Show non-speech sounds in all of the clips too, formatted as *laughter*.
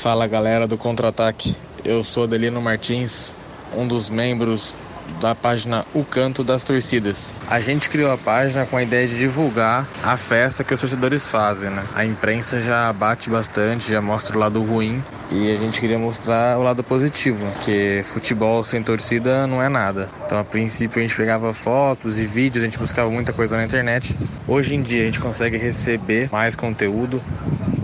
Fala galera do Contra-Ataque, eu sou Adelino Martins, um dos membros da página O Canto das Torcidas. A gente criou a página com a ideia de divulgar a festa que os torcedores fazem, né? A imprensa já bate bastante, já mostra o lado ruim e a gente queria mostrar o lado positivo, que futebol sem torcida não é nada. Então, a princípio, a gente pegava fotos e vídeos, a gente buscava muita coisa na internet. Hoje em dia, a gente consegue receber mais conteúdo,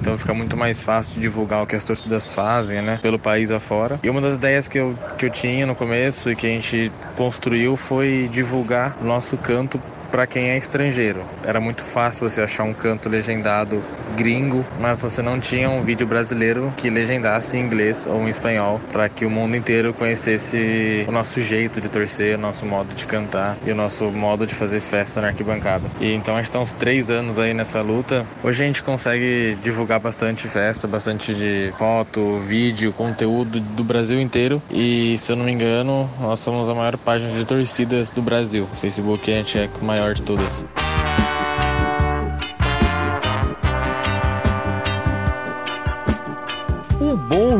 então fica muito mais fácil divulgar o que as torcidas fazem, né, pelo país afora. E uma das ideias que eu, que eu tinha no começo e que a gente construiu foi divulgar nosso canto para quem é estrangeiro. Era muito fácil você achar um canto legendado gringo, mas você não tinha um vídeo brasileiro que legendasse em inglês ou em espanhol para que o mundo inteiro conhecesse o nosso jeito de torcer, o nosso modo de cantar e o nosso modo de fazer festa na arquibancada. E então a gente está uns três anos aí nessa luta. Hoje a gente consegue divulgar bastante festa, bastante de foto, vídeo, conteúdo do Brasil inteiro. E se eu não me engano, nós somos a maior página de torcidas do Brasil. O Facebook a gente é mais maior de todas.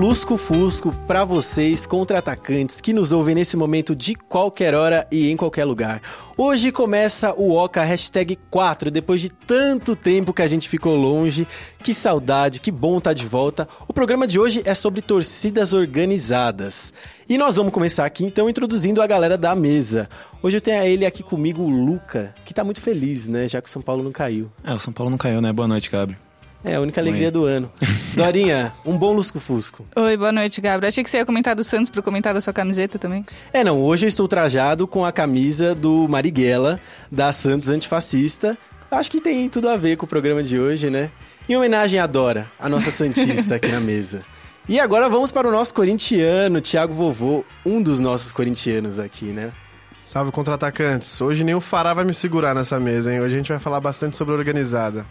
Lusco-fusco para vocês, contra-atacantes, que nos ouvem nesse momento de qualquer hora e em qualquer lugar. Hoje começa o Oca Hashtag 4, depois de tanto tempo que a gente ficou longe. Que saudade, que bom estar tá de volta. O programa de hoje é sobre torcidas organizadas. E nós vamos começar aqui então introduzindo a galera da mesa. Hoje eu tenho ele aqui comigo, o Luca, que tá muito feliz, né? Já que o São Paulo não caiu. É, o São Paulo não caiu, né? Boa noite, Gabriel. É, a única alegria do ano. *laughs* Dorinha, um bom lusco-fusco. Oi, boa noite, Gabriel. Achei que você ia comentar do Santos pro comentar da sua camiseta também. É, não, hoje eu estou trajado com a camisa do Marighella, da Santos Antifascista. Acho que tem tudo a ver com o programa de hoje, né? Em homenagem à Dora, a nossa Santista aqui na mesa. E agora vamos para o nosso corintiano, Thiago Vovô, um dos nossos corintianos aqui, né? Salve contra-atacantes. Hoje nem o Fará vai me segurar nessa mesa, hein? Hoje a gente vai falar bastante sobre organizada.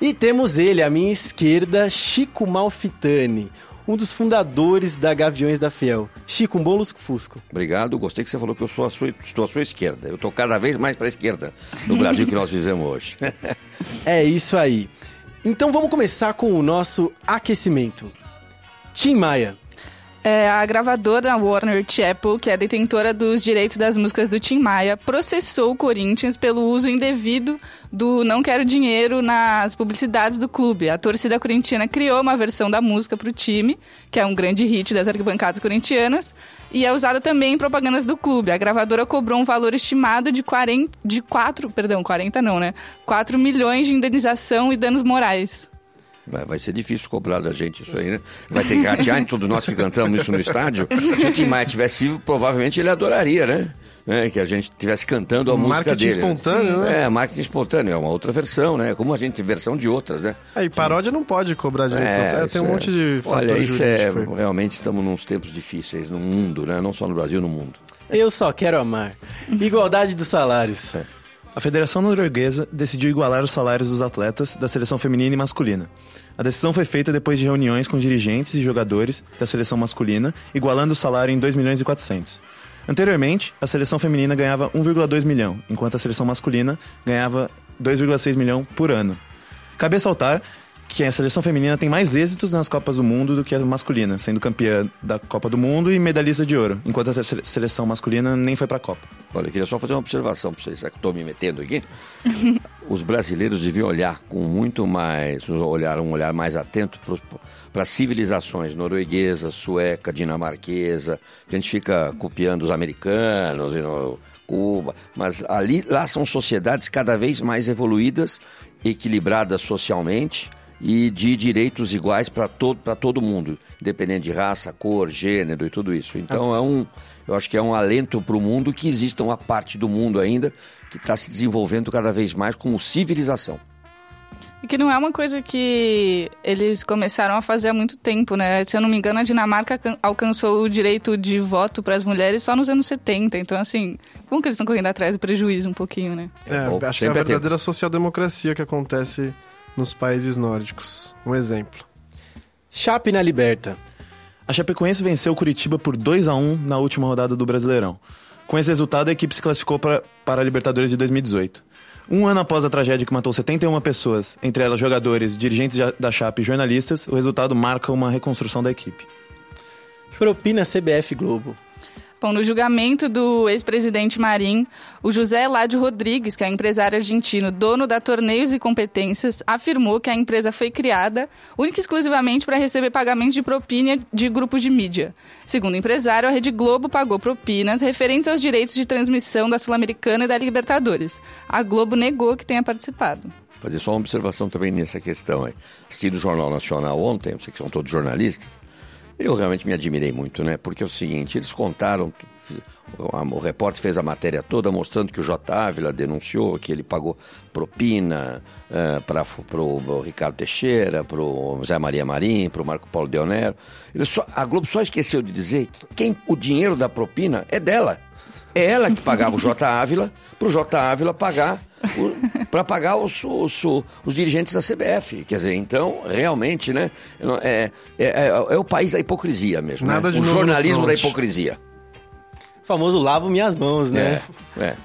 E temos ele, à minha esquerda, Chico Malfitani, um dos fundadores da Gaviões da Fiel. Chico, um bom lusco-fusco. Obrigado, gostei que você falou que eu sou a sua, estou à sua esquerda. Eu estou cada vez mais para a esquerda no Brasil que nós vivemos hoje. *laughs* é isso aí. Então vamos começar com o nosso aquecimento. Tim Maia, é, a gravadora Warner Chappell, que é detentora dos direitos das músicas do Tim Maia, processou o Corinthians pelo uso indevido do Não Quero Dinheiro nas publicidades do clube. A torcida corintiana criou uma versão da música para o time, que é um grande hit das arquibancadas corintianas, e é usada também em propagandas do clube. A gravadora cobrou um valor estimado de, 40, de 4, perdão, 40 não, né? 4 milhões de indenização e danos morais. Vai ser difícil cobrar da gente isso aí, né? Vai ter que ratear em todos nós que cantamos isso no estádio. Se o Tim Maia tivesse vivo, provavelmente ele adoraria, né? É, que a gente estivesse cantando a música dele. Marketing espontâneo, né? É, marketing espontâneo, é uma outra versão, né? Como a gente tem versão de outras, né? Aí, paródia não pode cobrar direitos é, Tem um é... monte de Olha, isso é... Realmente estamos nos tempos difíceis no mundo, né? Não só no Brasil, no mundo. Eu só quero amar. Igualdade dos salários. A Federação Norueguesa decidiu igualar os salários dos atletas da seleção feminina e masculina. A decisão foi feita depois de reuniões com dirigentes e jogadores da seleção masculina, igualando o salário em 2 milhões e 400. Anteriormente, a seleção feminina ganhava 1,2 milhão, enquanto a seleção masculina ganhava 2,6 milhão por ano. Cabe ressaltar que a seleção feminina tem mais êxitos nas Copas do Mundo do que a masculina, sendo campeã da Copa do Mundo e medalhista de ouro, enquanto a seleção masculina nem foi para a Copa. Olha, eu queria só fazer uma observação para vocês, será que estou me metendo aqui? *laughs* Os brasileiros deviam olhar com muito mais, olhar um olhar mais atento para as civilizações norueguesa, sueca, dinamarquesa, que a gente fica copiando os americanos e no, Cuba, mas ali lá são sociedades cada vez mais evoluídas, equilibradas socialmente e de direitos iguais para todo, todo mundo, independente de raça, cor, gênero e tudo isso. Então é um, eu acho que é um alento para o mundo que exista uma parte do mundo ainda que está se desenvolvendo cada vez mais como civilização. E que não é uma coisa que eles começaram a fazer há muito tempo, né? Se eu não me engano, a Dinamarca alcançou o direito de voto para as mulheres só nos anos 70. Então, assim, como que eles estão correndo atrás do prejuízo um pouquinho, né? É, Bom, acho que é a é verdadeira social-democracia que acontece nos países nórdicos. Um exemplo. Chape na Liberta. A Chapecoense venceu o Curitiba por 2 a 1 na última rodada do Brasileirão. Com esse resultado, a equipe se classificou para, para a Libertadores de 2018. Um ano após a tragédia que matou 71 pessoas, entre elas jogadores, dirigentes da Chape e jornalistas, o resultado marca uma reconstrução da equipe. Propina CBF Globo. Bom, no julgamento do ex-presidente Marim, o José Eládio Rodrigues, que é empresário argentino, dono da Torneios e Competências, afirmou que a empresa foi criada única e exclusivamente para receber pagamento de propina de grupos de mídia. Segundo o empresário, a Rede Globo pagou propinas referentes aos direitos de transmissão da Sul-Americana e da Libertadores. A Globo negou que tenha participado. Fazer só uma observação também nessa questão. Aí. Assisti do Jornal Nacional ontem, sei que são todos jornalistas, eu realmente me admirei muito, né? Porque é o seguinte, eles contaram, o repórter fez a matéria toda mostrando que o J. Ávila denunciou que ele pagou propina uh, para o Ricardo Teixeira, para o José Maria Marim, para o Marco Paulo Deonero. Ele só, a Globo só esqueceu de dizer que quem, o dinheiro da propina é dela. É ela que pagava o J. Ávila, para o J. Ávila pagar para pagar os, os, os, dirigentes da CBF. Quer dizer, então, realmente, né? É, é, é, é o país da hipocrisia mesmo. Nada né? de o jornalismo da hipocrisia. O famoso lavo minhas mãos, né? É, é.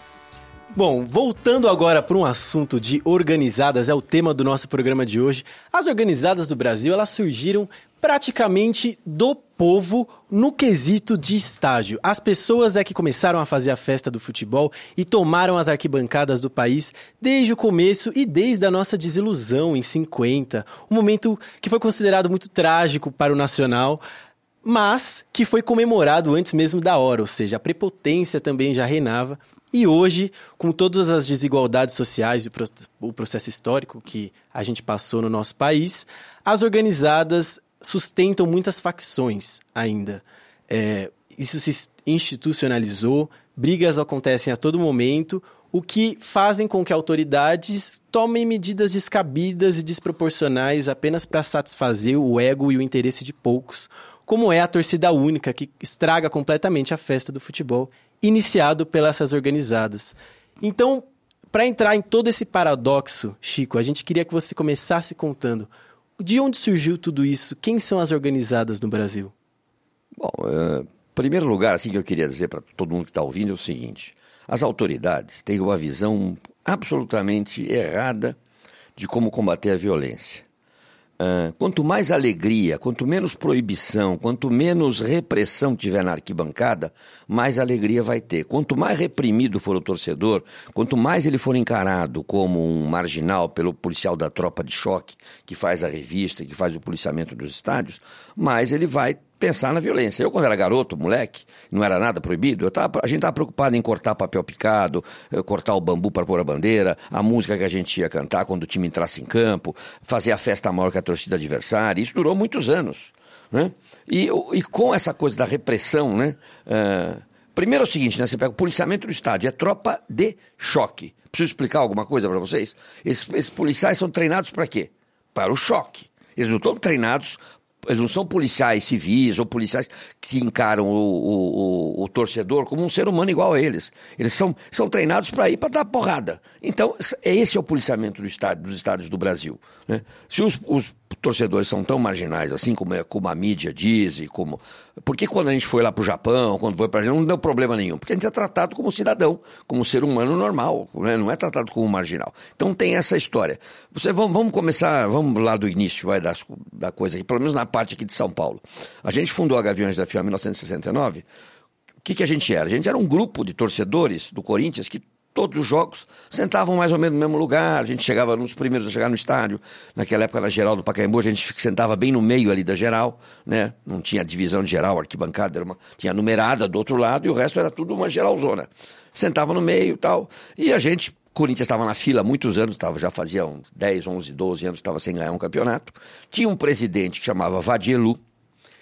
Bom, voltando agora para um assunto de organizadas, é o tema do nosso programa de hoje. As organizadas do Brasil, elas surgiram praticamente do povo no quesito de estágio. As pessoas é que começaram a fazer a festa do futebol e tomaram as arquibancadas do país desde o começo e desde a nossa desilusão em 50, um momento que foi considerado muito trágico para o nacional, mas que foi comemorado antes mesmo da hora, ou seja, a prepotência também já reinava. E hoje, com todas as desigualdades sociais e o processo histórico que a gente passou no nosso país, as organizadas sustentam muitas facções ainda. É, isso se institucionalizou, brigas acontecem a todo momento, o que fazem com que autoridades tomem medidas descabidas e desproporcionais apenas para satisfazer o ego e o interesse de poucos, como é a torcida única, que estraga completamente a festa do futebol, iniciado pelas organizadas. Então, para entrar em todo esse paradoxo, Chico, a gente queria que você começasse contando de onde surgiu tudo isso? Quem são as organizadas no Brasil? Bom, uh, primeiro lugar, assim que eu queria dizer para todo mundo que está ouvindo é o seguinte: as autoridades têm uma visão absolutamente errada de como combater a violência. Uh, quanto mais alegria, quanto menos proibição, quanto menos repressão tiver na arquibancada, mais alegria vai ter. Quanto mais reprimido for o torcedor, quanto mais ele for encarado como um marginal pelo policial da tropa de choque, que faz a revista, que faz o policiamento dos estádios, mais ele vai pensar na violência. Eu, quando era garoto, moleque, não era nada proibido, tava, a gente estava preocupado em cortar papel picado, eh, cortar o bambu para pôr a bandeira, a música que a gente ia cantar quando o time entrasse em campo, fazer a festa maior que a torcida adversária. Isso durou muitos anos. Né? E, e com essa coisa da repressão, né? Uh, primeiro é o seguinte, né? Você pega o policiamento do estádio, é tropa de choque. Preciso explicar alguma coisa para vocês? Esses, esses policiais são treinados para quê? Para o choque. Eles não estão treinados eles não são policiais civis ou policiais que encaram o, o, o, o torcedor como um ser humano igual a eles. Eles são, são treinados para ir para dar porrada. Então, esse é o policiamento do estádio, dos estádios do Brasil. Né? Se os, os torcedores são tão marginais, assim como, é, como a mídia diz, e como. Por que quando a gente foi lá para o Japão, quando foi para a não deu problema nenhum? Porque a gente é tratado como cidadão, como ser humano normal, né? não é tratado como marginal. Então tem essa história. Você, vamos, vamos começar, vamos lá do início, vai da, da coisa aqui, pelo menos na parte aqui de São Paulo. A gente fundou a Gaviões da FIA em 1969. O que, que a gente era? A gente era um grupo de torcedores do Corinthians que todos os jogos sentavam mais ou menos no mesmo lugar. A gente chegava nos primeiros a chegar no estádio. Naquela época, na geral do Pacaembu, a gente sentava bem no meio ali da geral, né? Não tinha divisão de geral, arquibancada, era uma, tinha numerada do outro lado e o resto era tudo uma geralzona. Sentava no meio tal. E a gente, Corinthians estava na fila há muitos anos, tava, já fazia uns 10, 11, 12 anos, estava sem ganhar um campeonato. Tinha um presidente que chamava Vadielu.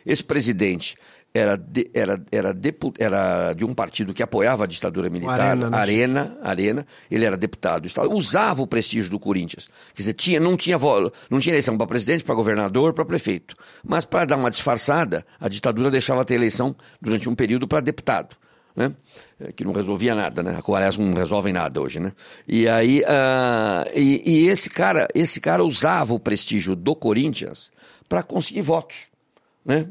Esse presidente era de, era, era, depu, era de um partido que apoiava a ditadura militar, Arena, né? Arena, Arena, ele era deputado estadual, usava o prestígio do Corinthians. Quer dizer, tinha, não, tinha, não tinha eleição para presidente, para governador, para prefeito. Mas para dar uma disfarçada, a ditadura deixava ter eleição durante um período para deputado. Né? Eh, Que não resolvia nada, né? Aliás, não resolvem nada hoje, né? E aí, ah, e, e esse cara, esse cara usava o prestígio do Corinthians para conseguir votos né?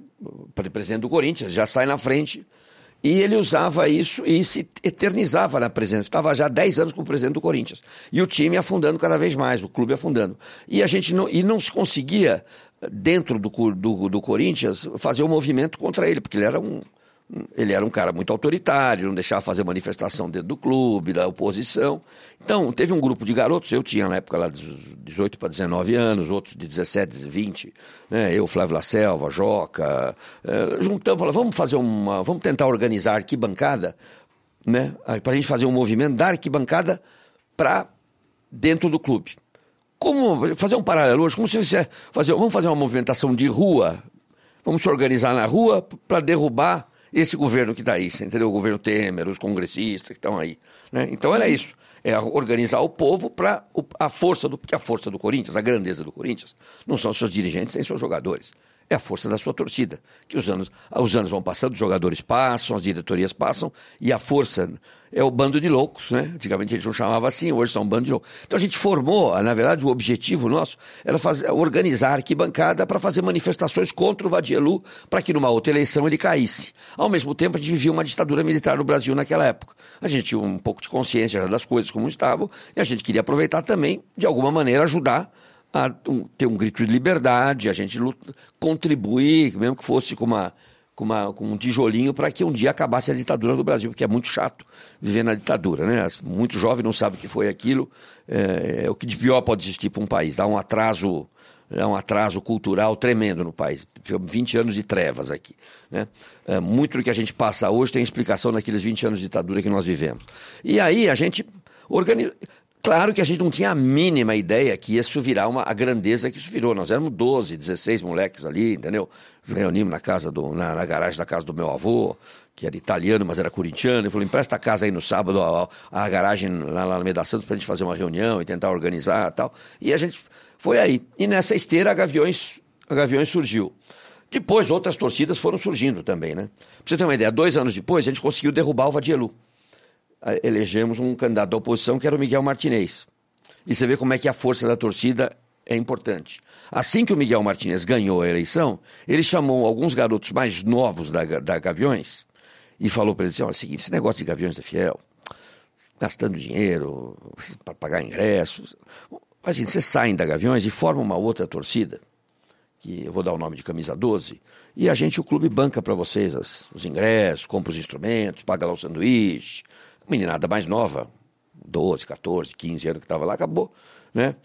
Presidente do Corinthians, já sai na frente. E ele usava isso e se eternizava na presença. Estava já há 10 anos como presidente do Corinthians. E o time afundando cada vez mais, o clube afundando. E a gente não, e não se conseguia, dentro do, do, do Corinthians, fazer um movimento contra ele, porque ele era um. Ele era um cara muito autoritário, não deixava fazer manifestação dentro do clube, da oposição. Então, teve um grupo de garotos, eu tinha na época lá de 18 para 19 anos, outros de 17, 20, né? eu, Flávio La Selva, Joca, eh, juntamos, falamos, vamos fazer uma, vamos tentar organizar a arquibancada, né? Para a gente fazer um movimento da arquibancada para dentro do clube. Como fazer um paralelo hoje, como se você fazer, vamos fazer uma movimentação de rua, vamos se organizar na rua para derrubar esse governo que está aí, entendeu? O governo Temer, os congressistas que estão aí. Né? Então era isso. É organizar o povo para a força do. Porque a força do Corinthians, a grandeza do Corinthians, não são seus dirigentes nem seus jogadores. É a força da sua torcida. Que os anos, os anos vão passando, os jogadores passam, as diretorias passam, e a força é o bando de loucos, né? Antigamente gente não chamava assim, hoje são um bando de loucos. Então a gente formou, na verdade, o objetivo nosso era fazer, organizar a arquibancada para fazer manifestações contra o Vadielu, para que numa outra eleição ele caísse. Ao mesmo tempo, a gente vivia uma ditadura militar no Brasil naquela época. A gente tinha um pouco de consciência das coisas como estavam, e a gente queria aproveitar também, de alguma maneira, ajudar a ter um grito de liberdade, a gente luta, contribuir, mesmo que fosse com, uma, com, uma, com um tijolinho, para que um dia acabasse a ditadura do Brasil, porque é muito chato viver na ditadura. Né? Muito jovem não sabe o que foi aquilo, é, é o que de pior pode existir para um país, dá um atraso. dá um atraso cultural tremendo no país. 20 anos de trevas aqui. Né? É, muito do que a gente passa hoje tem explicação naqueles 20 anos de ditadura que nós vivemos. E aí a gente organiza. Claro que a gente não tinha a mínima ideia que isso virar uma, a grandeza que isso virou. Nós éramos 12, 16 moleques ali, entendeu? Reunimos na casa do, na, na garagem da casa do meu avô, que era italiano, mas era corintiano. Ele falou: empresta a casa aí no sábado, a, a garagem lá, lá na Meda Santos, pra gente fazer uma reunião e tentar organizar e tal. E a gente foi aí. E nessa esteira a Gaviões, a Gaviões surgiu. Depois outras torcidas foram surgindo também, né? Pra você ter uma ideia, dois anos depois a gente conseguiu derrubar o Vadielu elegemos um candidato da oposição que era o Miguel Martinez. E você vê como é que a força da torcida é importante. Assim que o Miguel Martinez ganhou a eleição, ele chamou alguns garotos mais novos da, da Gaviões e falou para eles assim, olha, é o seguinte, esse negócio de Gaviões da Fiel, gastando dinheiro para pagar ingressos, faz assim, vocês saem da Gaviões e formam uma outra torcida, que eu vou dar o nome de Camisa 12, e a gente, o clube, banca para vocês as- os ingressos, compra os instrumentos, paga lá o sanduíche. Meninada mais nova, 12, 14, 15 anos que estava lá, acabou, né?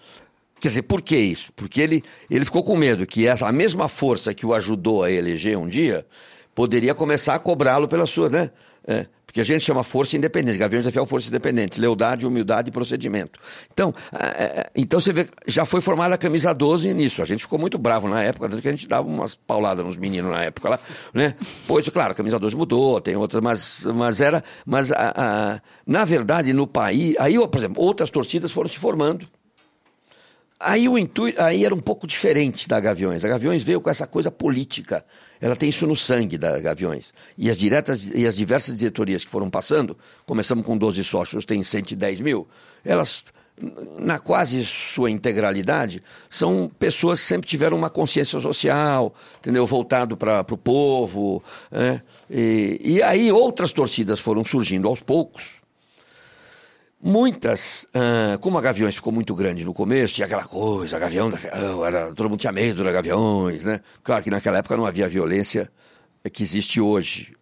Quer dizer, por que isso? Porque ele, ele ficou com medo que essa a mesma força que o ajudou a eleger um dia poderia começar a cobrá-lo pela sua, né? É, porque a gente chama força independente, Gaviões da Fiel força independente, lealdade, humildade e procedimento. Então, é, é, então você vê, já foi formada a camisa 12 nisso. A gente ficou muito bravo na época, tanto que a gente dava umas pauladas nos meninos na época lá, né? Pois, claro, a camisa 12 mudou, tem outras, mas, mas era, mas a, a- na verdade no país, aí, por exemplo, outras torcidas foram se formando. Aí o intuito, aí era um pouco diferente da Gaviões. A Gaviões veio com essa coisa política. Ela tem isso no sangue da Gaviões. E as diretas e as diversas diretorias que foram passando, começamos com 12 sócios, tem 110 mil, elas na quase sua integralidade, são pessoas que sempre tiveram uma consciência social, entendeu? Voltado para o povo. né? E, e aí outras torcidas foram surgindo aos poucos. Muitas, ah, como a Gaviões ficou muito grande no começo, tinha aquela coisa, Gavião da Fiel, era, todo mundo tinha medo da Gaviões, né? Claro que naquela época não havia a violência que existe hoje.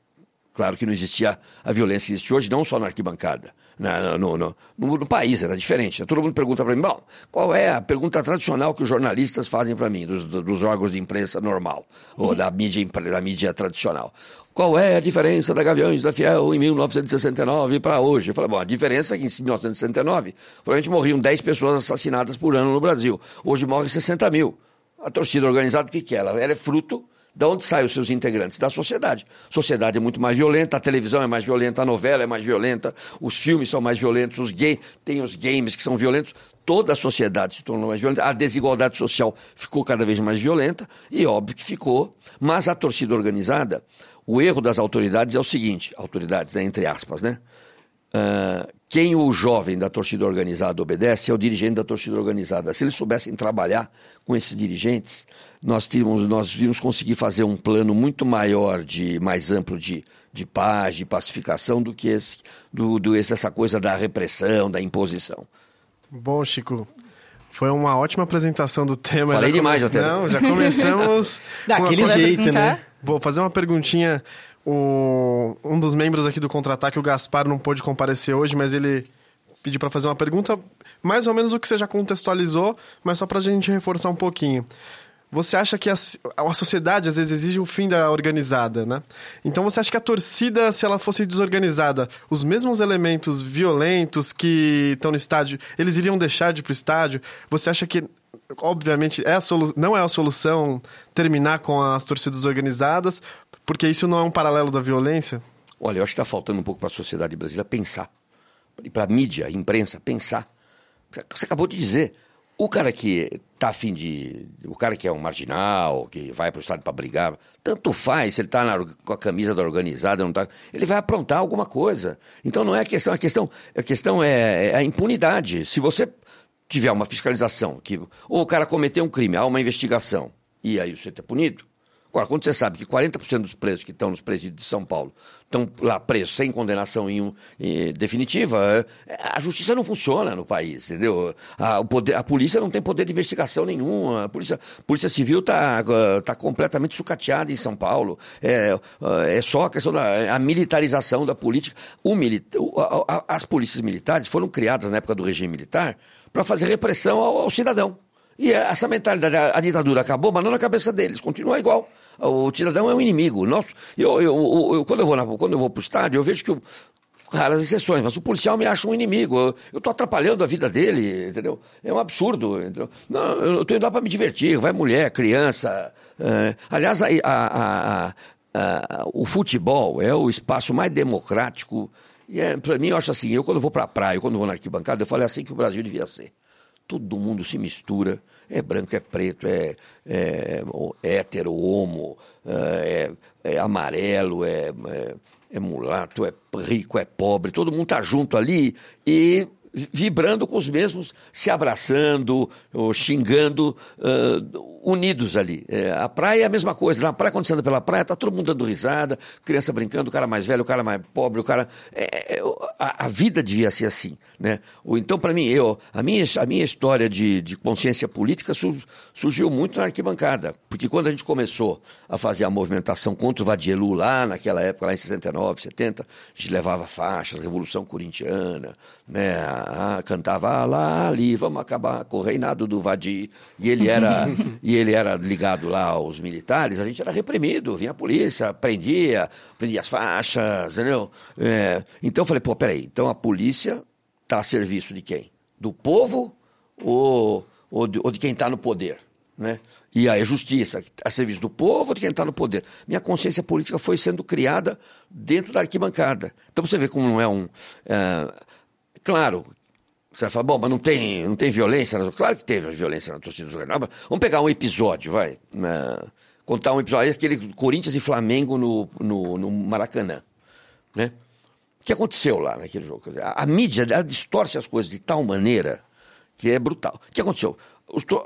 Claro que não existia a violência que existe hoje, não só na arquibancada. Na, no, no, no, no país era diferente. né? Todo mundo pergunta para mim, bom, qual é a pergunta tradicional que os jornalistas fazem para mim, dos, dos órgãos de imprensa normal, ou da mídia, da mídia tradicional? Qual é a diferença da Gaviões da Fiel em 1969 para hoje? Eu falei, bom, a diferença é que em 1969 provavelmente morriam 10 pessoas assassinadas por ano no Brasil. Hoje morrem 60 mil. A torcida organizada, o que, que é? Ela, ela é fruto Da onde saem os seus integrantes? Da sociedade. A sociedade é muito mais violenta, a televisão é mais violenta, a novela é mais violenta, os filmes são mais violentos, os gays, tem os games que são violentos. Toda a sociedade se tornou mais violenta, a desigualdade social ficou cada vez mais violenta, e óbvio que ficou. Mas a torcida organizada, o erro das autoridades é o seguinte: autoridades, né, entre aspas, né? Uh, quem o jovem da torcida organizada obedece é o dirigente da torcida organizada. Se eles soubessem trabalhar com esses dirigentes, nós tínhamos, nós íamos conseguir fazer um plano muito maior, de mais amplo de, de paz, de pacificação, do que esse, do, do, essa coisa da repressão, da imposição. Bom, Chico, foi uma ótima apresentação do tema. Falei já demais come... até. Não, já começamos... *laughs* Daquele jeito, né? Vou fazer uma perguntinha o, um dos membros aqui do Contra-Ataque, o Gaspar, não pôde comparecer hoje, mas ele pediu para fazer uma pergunta, mais ou menos o que você já contextualizou, mas só para a gente reforçar um pouquinho. Você acha que a, a, sociedade às vezes exige o fim da organizada, né? Então você acha que a torcida, se ela fosse desorganizada, os mesmos elementos violentos que estão no estádio, eles iriam deixar de ir pro estádio? Você acha que obviamente é solu não é a solução terminar com as torcidas organizadas, porque isso não é um paralelo da violência? Olha, eu acho que está faltando um pouco para a sociedade brasileira pensar. E para a mídia, a imprensa, pensar. Você acabou de dizer. O cara que tá afim de. O cara que é um marginal, que vai para o estádio para brigar, tanto faz se ele está com a camisa da organizada, não tá. Ele vai aprontar alguma coisa. Então não é a questão. A questão, a questão é, é a impunidade. Se você tiver uma fiscalização, que ou o cara cometeu um crime, há uma investigação, e aí você é punido, Agora, quando você sabe que 40% dos presos que estão nos presídios de São Paulo estão lá presos sem condenação em um, em, definitiva, é, a justiça não funciona no país, entendeu? A, poder, a polícia não tem poder de investigação nenhum, a polícia, a polícia civil está tá completamente sucateada em São Paulo. É, é só a questão da a militarização da política. O, a, as polícias militares foram criadas na época do regime militar para fazer repressão ao, ao cidadão. E essa mentalidade, a, ditadura acabou, mas não na cabeça deles, continua igual. O cidadão é um inimigo. Nosso, eu, eu, eu, quando eu vou na, quando eu vou para o estádio, eu vejo que raras exceções, mas o policial me acha um inimigo. Eu estou atrapalhando a vida dele, entendeu? É um absurdo. Entendeu? Não, eu estou indo lá para me divertir. Vai mulher, criança. É, aliás, a, a, a, o futebol é o espaço mais democrático. E é, para mim, eu acho assim, eu quando vou para a praia, quando vou na arquibancada, eu falei assim que o Brasil devia ser todo mundo se mistura. É branco, é preto, é, é, é hétero, homo, é, é amarelo, é, é, é, mulato, é rico, é pobre. Todo mundo está junto ali e vibrando com os mesmos, se abraçando, ou xingando, uh, unidos ali. É, a praia é a mesma coisa. Na praia, quando você anda pela praia, tá todo mundo dando risada, criança brincando, o cara mais velho, o cara mais pobre, o cara. É, é, a, a, vida devia ser assim. Né? Ou, então, para mim, eu, a, minha, a minha história de, de consciência política su, surgiu muito na arquibancada. Porque quando a gente começou a fazer a movimentação contra o Vadielu lá, naquela época, lá em 69, 70, a gente levava faixas, Revolução Corintiana, né? Ah, cantava lá ali, vamos acabar com o reinado do Vadi. E ele era, *laughs* e ele era ligado lá aos militares, a gente era reprimido, vinha a polícia, prendia, prendia as faixas, entendeu? É, então eu falei, pô, peraí, então a polícia está a serviço de quem? Do povo ou, ou, de, ou de quem está no poder? Né? E aí a justiça, a serviço do povo ou de quem está no poder? Minha consciência política foi sendo criada dentro da arquibancada. Então você vê como não é um. É, Claro, você vai falar, bom, mas não tem, não tem violência? Claro que teve violência na torcida do Jornal. Vamos pegar um episódio, vai. Uh, contar um episódio, aquele Corinthians e Flamengo no, no, no Maracanã. Né? O que aconteceu lá naquele jogo? A, a mídia distorce as coisas de tal maneira que é brutal. O que aconteceu?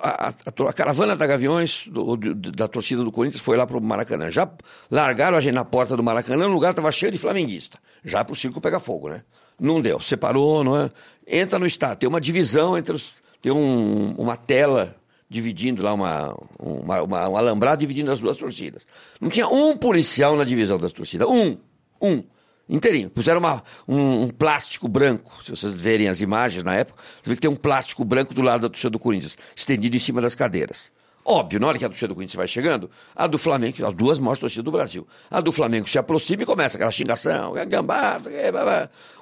A, a, a, caravana da Gaviões, do, do, da torcida do Corinthians, foi lá para o Maracanã. Já largaram a gente na porta do Maracanã, o lugar estava cheio de flamenguista. Já para o circo pegar fogo, né? Não deu, separou, não é? Entra no estádio, tem uma divisão entre os. Tem um, uma tela dividindo lá, uma, uma, uma, um alambrado dividindo as duas torcidas. Não tinha um policial na divisão das torcidas. Um. Um. Inteirinho. Puseram uma, um, um, plástico branco. Se vocês verem as imagens na época, você vê que tem um plástico branco do lado da torcida do Corinthians, estendido em cima das cadeiras. Óbvio, na hora que a torcida do Corinthians vai chegando, a do Flamengo, as duas maiores torcidas do Brasil, a do Flamengo se aproxima e começa aquela xingação, gambá,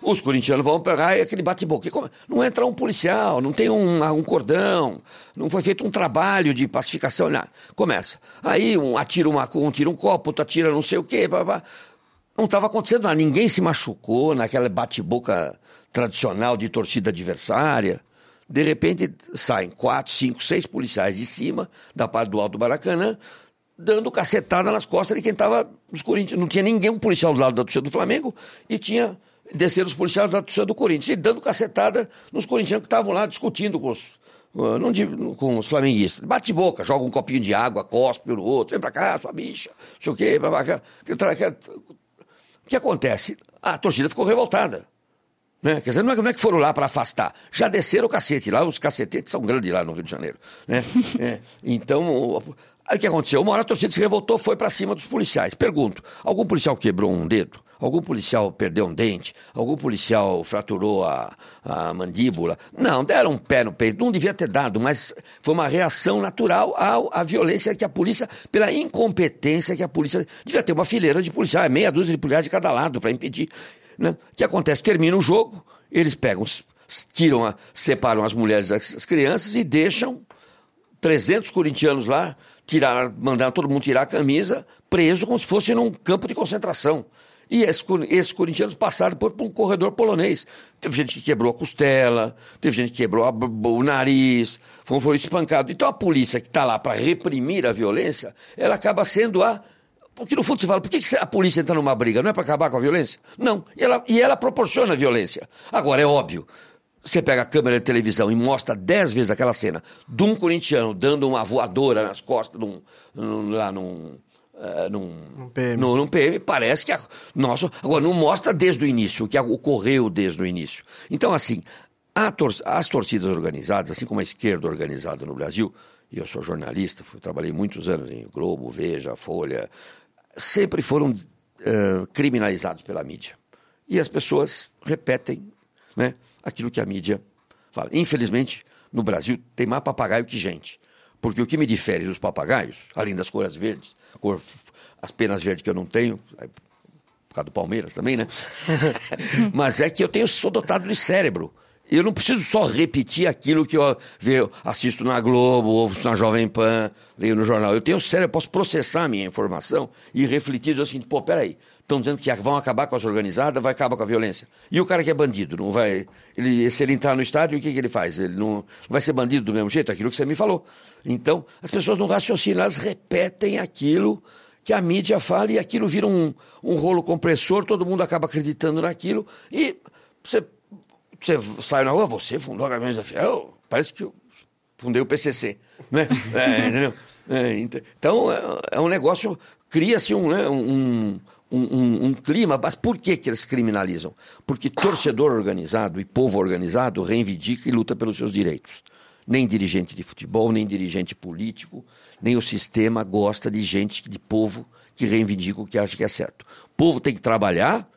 os corintianos vão pegar e aquele bate-boca. Não entra um policial, não tem um, um, cordão, não foi feito um trabalho de pacificação, nada. Começa. Aí um atira uma, um tira um copo, outro atira não sei o quê, blá, não estava acontecendo nada, ninguém se machucou naquela bate-boca tradicional de torcida adversária. De repente saem quatro, cinco, seis policiais de cima, da parte do Alto Baracanã, dando cacetada nas costas de quem estava nos Corinthians. Não tinha ninguém, um policial do lado da torcida do Flamengo, e tinha descer os policiais da torcida do Corinthians, e dando cacetada nos corintianos que estavam lá discutindo com os, uh, não com os flamenguistas. Bate boca, joga um copinho de água, cospe no outro, vem pra cá, sua bicha, não sei o quê. O que acontece? A torcida ficou revoltada. Né? Quer dizer, não é, não é que foram lá para afastar, já desceram o cacete lá, os cacetetes são grandes lá no Rio de Janeiro. Né? *laughs* é, então, aí o que aconteceu? Uma hora a torcida se revoltou, foi para cima dos policiais. Pergunto: algum policial quebrou um dedo? Algum policial perdeu um dente? Algum policial fraturou a, a mandíbula? Não, deram um pé no peito. Não devia ter dado, mas foi uma reação natural à, à violência que a polícia, pela incompetência que a polícia. Devia ter uma fileira de policiais, meia dúzia de policiais de cada lado para impedir. Né? O que acontece? Termina o jogo, eles pegam, tiram, a, separam as mulheres das crianças e deixam 300 corintianos lá, tirar, mandaram todo mundo tirar a camisa, preso como se fosse num campo de concentração. E esses, esses corintianos passaram por, por, um corredor polonês. Teve gente que quebrou a costela, teve gente que quebrou a, o nariz, foram, foram espancados. Então a polícia que está lá para reprimir a violência, ela acaba sendo a porque no fundo você fala, por que a polícia entra numa briga? Não é para acabar com a violência? Não. E ela, e ela proporciona violência. Agora, é óbvio, você pega a câmera de televisão e mostra dez vezes aquela cena de um corintiano dando uma voadora nas costas de um, lá num. Uh, num, um PM. Num, num PM, parece que. A, nossa, agora, não mostra desde o início, o que ocorreu desde o início. Então, assim, tor as torcidas organizadas, assim como a esquerda organizada no Brasil, e eu sou jornalista, fui, trabalhei muitos anos em Globo, Veja, Folha, sempre foram uh, criminalizados pela mídia. E as pessoas repetem né, aquilo que a mídia fala. Infelizmente, no Brasil tem mais papagaio que gente. Porque o que me difere dos papagaios, além das cores verdes, cor, as penas verdes que eu não tenho, é por causa do Palmeiras também, né? *laughs* Mas é que eu tenho, sou dotado de cérebro. Eu não preciso só repetir aquilo que eu vejo, assisto na Globo, ouço na Jovem Pan, leio no jornal. Eu tenho cérebro, eu posso processar a minha informação e refletir assim, pô, peraí, estão dizendo que vão acabar com as organizadas, vai acabar com a violência. E o cara que é bandido, não vai. Ele, se ele entrar no estádio, o que, que ele faz? Ele não vai ser bandido do mesmo jeito, aquilo que você me falou. Então, as pessoas não raciocinam, elas repetem aquilo que a mídia fala e aquilo vira um, um rolo compressor, todo mundo acaba acreditando naquilo e você você sai na rua, você fundou a Gaviões da Fiel? Parece que eu fundei o PCC, né? *laughs* É, entendeu? É, então, é, é, um negócio, cria-se um, né, um, um, um, um, clima, mas por que, que eles criminalizam? Porque torcedor organizado e povo organizado reivindica e luta pelos seus direitos. Nem dirigente de futebol, nem dirigente político, nem o sistema gosta de gente, de povo que reivindica o que acha que é certo. O povo tem que trabalhar,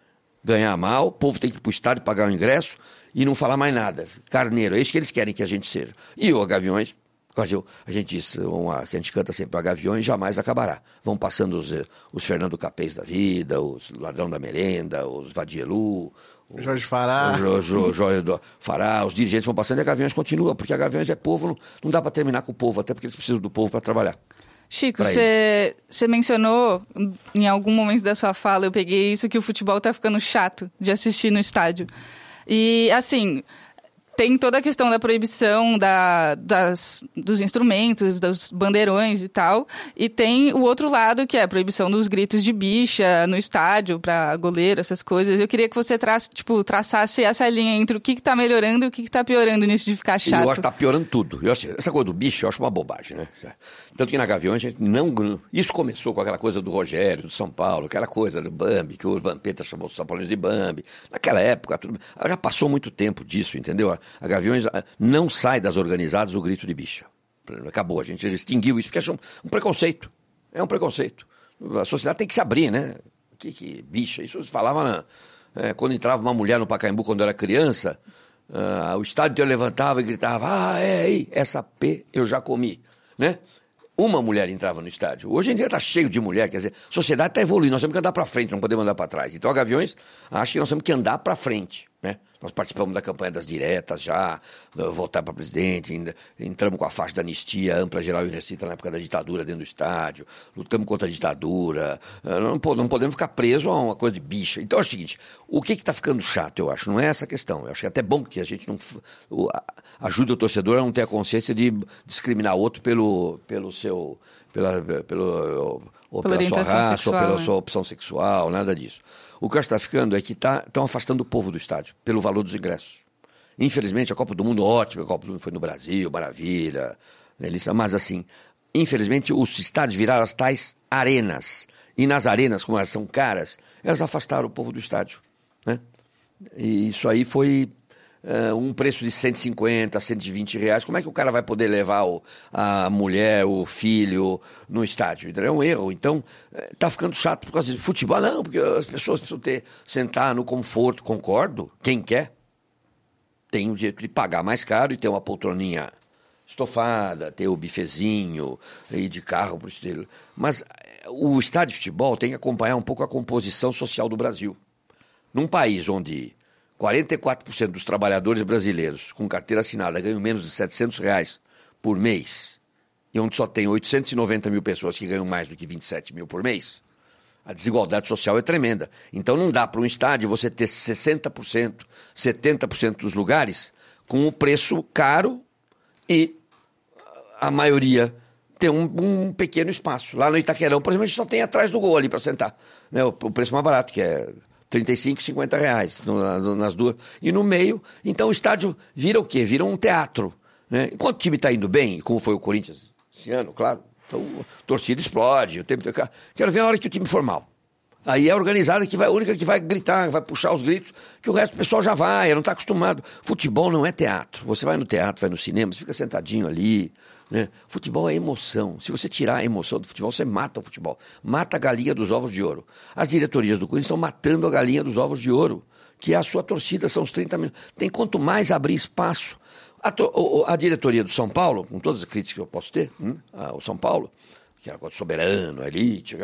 ganhar mal, o povo tem que ir para o estádio pagar o ingresso, e não falar mais nada. Carneiro, é isso que eles querem que a gente seja. E o Gaviões, a gente diz, uma, a gente canta sempre, a Gaviões jamais acabará. Vão passando os, os Fernando Capês da vida, os Ladrão da Merenda, os Vadielu, o Jorge Fará. O Jorge Fará, os dirigentes vão passando e a Gaviões continua, porque a Gaviões é povo, não, não dá para terminar com o povo, até porque eles precisam do povo para trabalhar. Chico, você mencionou em algum momento da sua fala, eu peguei isso, que o futebol tá ficando chato de assistir no estádio. E, assim, tem toda a questão da proibição da, das, dos instrumentos, dos bandeirões e tal. E tem o outro lado, que é a proibição dos gritos de bicha no estádio, para goleiro, essas coisas. Eu queria que você traça, tipo, traçasse essa linha entre o que, que tá melhorando e o que, que tá piorando nisso de ficar chato. Eu acho que tá piorando tudo. Eu acho, essa coisa do bicho eu acho uma bobagem, né? Tanto que na Gaviões a gente não. Isso começou com aquela coisa do Rogério, do São Paulo, aquela coisa do Bambi, que o Vampeta chamou os São Paulinos de Bambi. Naquela época, tudo... já passou muito tempo disso, entendeu? A Gaviões não sai das organizadas o grito de bicha. Acabou, a gente extinguiu isso, porque é um, preconceito. É um preconceito. A sociedade tem que se abrir, né? Que, que bicha? Isso se falava na, é, quando entrava uma mulher no Pacaembu quando eu era criança. Uh, o estádio eu levantava e gritava: Ah, é aí, essa P eu já comi. Né? Uma mulher entrava no estádio. Hoje em dia está cheio de mulher, quer dizer, a sociedade está evoluindo, nós temos que andar para frente, não podemos andar para trás. Então a Gaviões acha que nós temos que andar para frente. Né? Nós participamos da campanha das diretas já, votar para presidente, ainda, entramos com a faixa da anistia ampla, geral e restrita na época da ditadura dentro do estádio, lutamos contra a ditadura, eh, não, não podemos ficar presos a uma coisa de bicha. Então é o seguinte, o que está ficando chato, eu acho, não é essa questão. Eu acho que é até bom que a gente não ajude o torcedor a não ter a consciência de discriminar outro pelo, pelo seu... Pela, pelo, ou pela, pela sua raça, sexual, ou pela né? sua opção sexual, nada disso. O que está ficando é que estão tá, afastando o povo do estádio, pelo valor dos ingressos. Infelizmente, a Copa do Mundo, ótima, a Copa do Mundo foi no Brasil, maravilha, delícia, mas assim, infelizmente, os estádios viraram as tais arenas. E nas arenas, como elas são caras, elas afastaram o povo do estádio. Né? E isso aí foi uh, um preço de 150, 120 reais, como é que o cara vai poder levar o, a mulher, o filho no estádio? É um erro. Então, está ficando chato por causa de futebol. Não, porque as pessoas precisam ter, sentar no conforto, concordo, quem quer tem o direito de pagar mais caro e ter uma poltroninha estofada, ter o bifezinho, ir de carro para o estilo. Mas o estádio de futebol tem que acompanhar um pouco a composição social do Brasil. Num país onde 44% dos trabalhadores brasileiros com carteira assinada ganham menos de 700 reais por mês, e onde só tem 890 mil pessoas que ganham mais do que 27 mil por mês, a desigualdade social é tremenda. Então não dá para um estádio você ter 60%, 70% dos lugares com o preço caro e a maioria tem um, um, pequeno espaço. Lá no Itaquerão, por exemplo, a gente só tem atrás do gol ali para sentar. Né? O, o preço mais barato, que é 35, 50 reais no, nas duas. E no meio, então o estádio vira o quê? Vira um teatro. Né? Enquanto o time está indo bem, como foi o Corinthians esse ano, claro, então a torcida explode. O tempo... Quero ver a hora que o time for mal. Aí é a organizada que vai, a única que vai gritar, vai puxar os gritos, que o resto do pessoal já vai, não está acostumado. Futebol não é teatro. Você vai no teatro, vai no cinema, você fica sentadinho ali, né? Futebol é emoção. Se você tirar a emoção do futebol, você mata o futebol. Mata a galinha dos ovos de ouro. As diretorias do Corinthians estão matando a galinha dos ovos de ouro, que é a sua torcida, são os 30 minutos. Tem quanto mais abrir espaço. A, a, diretoria do São Paulo, com todas as críticas que eu posso ter, hum, o São Paulo, que era soberano, elite,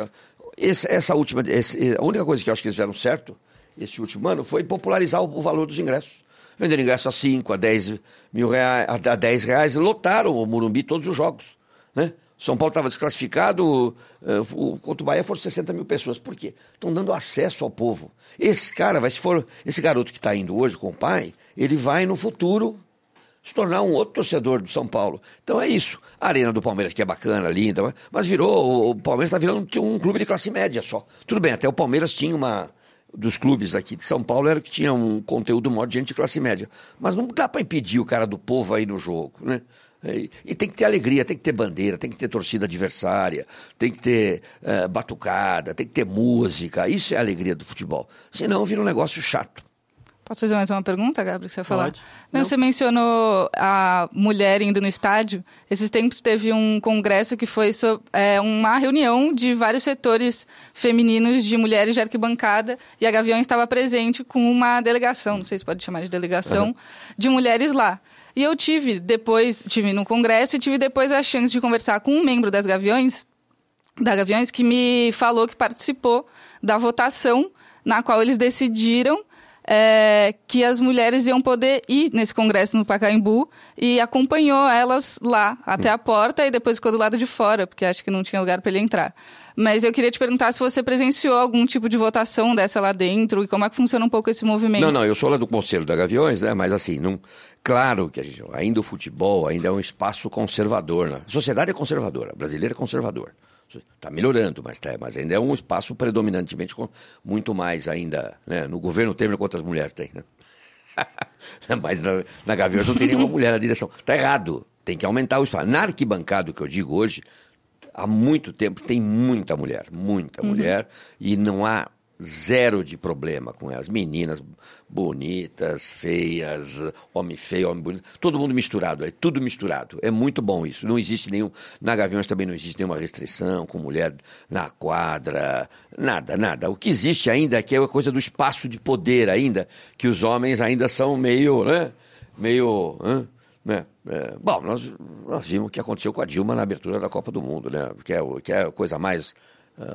essa última, esse, a única coisa que eu acho que eles fizeram certo esse último ano foi popularizar o valor dos ingressos vendendo ingresso a 5, a 10 mil reais, a 10 reais, lotaram o Morumbi todos os jogos. Né? São Paulo estava desclassificado, uh, o, contra Bahia foram 60 mil pessoas. Por quê? Estão dando acesso ao povo. Esse cara vai, se for, esse garoto que está indo hoje com o pai, ele vai no futuro se tornar um outro torcedor do São Paulo. Então é isso. A Arena do Palmeiras, que é bacana, linda, mas virou, o Palmeiras está virando um clube de classe média só. Tudo bem, até o Palmeiras tinha uma, dos clubes aqui de São Paulo era que tinha um conteúdo maior de gente de classe média. Mas não dá para impedir o cara do povo aí no jogo, né? E, e, tem que ter alegria, tem que ter bandeira, tem que ter torcida adversária, tem que ter uh, batucada, tem que ter música. Isso é a alegria do futebol. Senão vira um negócio chato. Posso fazer mais uma pergunta, Gabriel, que você falar? Pode. Não, Não, você mencionou a mulher indo no estádio. Esses tempos teve um congresso que foi so, é, uma reunião de vários setores femininos de mulheres de arquibancada e a Gavião estava presente com uma delegação, não sei se pode chamar de delegação, uhum. de mulheres lá. E eu tive depois, tive no congresso e tive depois a chance de conversar com um membro das Gaviões, da Gaviões, que me falou que participou da votação na qual eles decidiram é, que as mulheres iam poder ir nesse congresso no Pacaembu e acompanhou elas lá até a porta e depois ficou do lado de fora, porque acho que não tinha lugar para ele entrar. Mas eu queria te perguntar se você presenciou algum tipo de votação dessa lá dentro e como é que funciona um pouco esse movimento. Não, não, eu sou lá do Conselho da Gaviões, né? Mas assim, não, claro que gente, ainda o futebol ainda é um espaço conservador. Né? A sociedade é conservadora, a brasileira é conservadora. Está melhorando, mas, tá, mas ainda é um espaço predominantemente com muito mais ainda. Né? No governo Temer, quantas mulheres tem? Né? *laughs* mas na, na Gaviões não tem nenhuma mulher na direção. Está errado. Tem que aumentar o espaço. Na arquibancada, que eu digo hoje, há muito tempo tem muita mulher, muita uhum. mulher, e não há zero de problema com elas. Meninas bonitas, feias, homem feio, homem bonito, todo mundo misturado, é tudo misturado. É muito bom isso. Não existe nenhum. Na Gaviões também não existe nenhuma restrição com mulher na quadra, nada, nada. O que existe ainda é que é a coisa do espaço de poder ainda, que os homens ainda são meio, né? Meio. Né? É, bom, nós, nós vimos o que aconteceu com a Dilma na abertura da Copa do Mundo, né? que, é, que é a coisa mais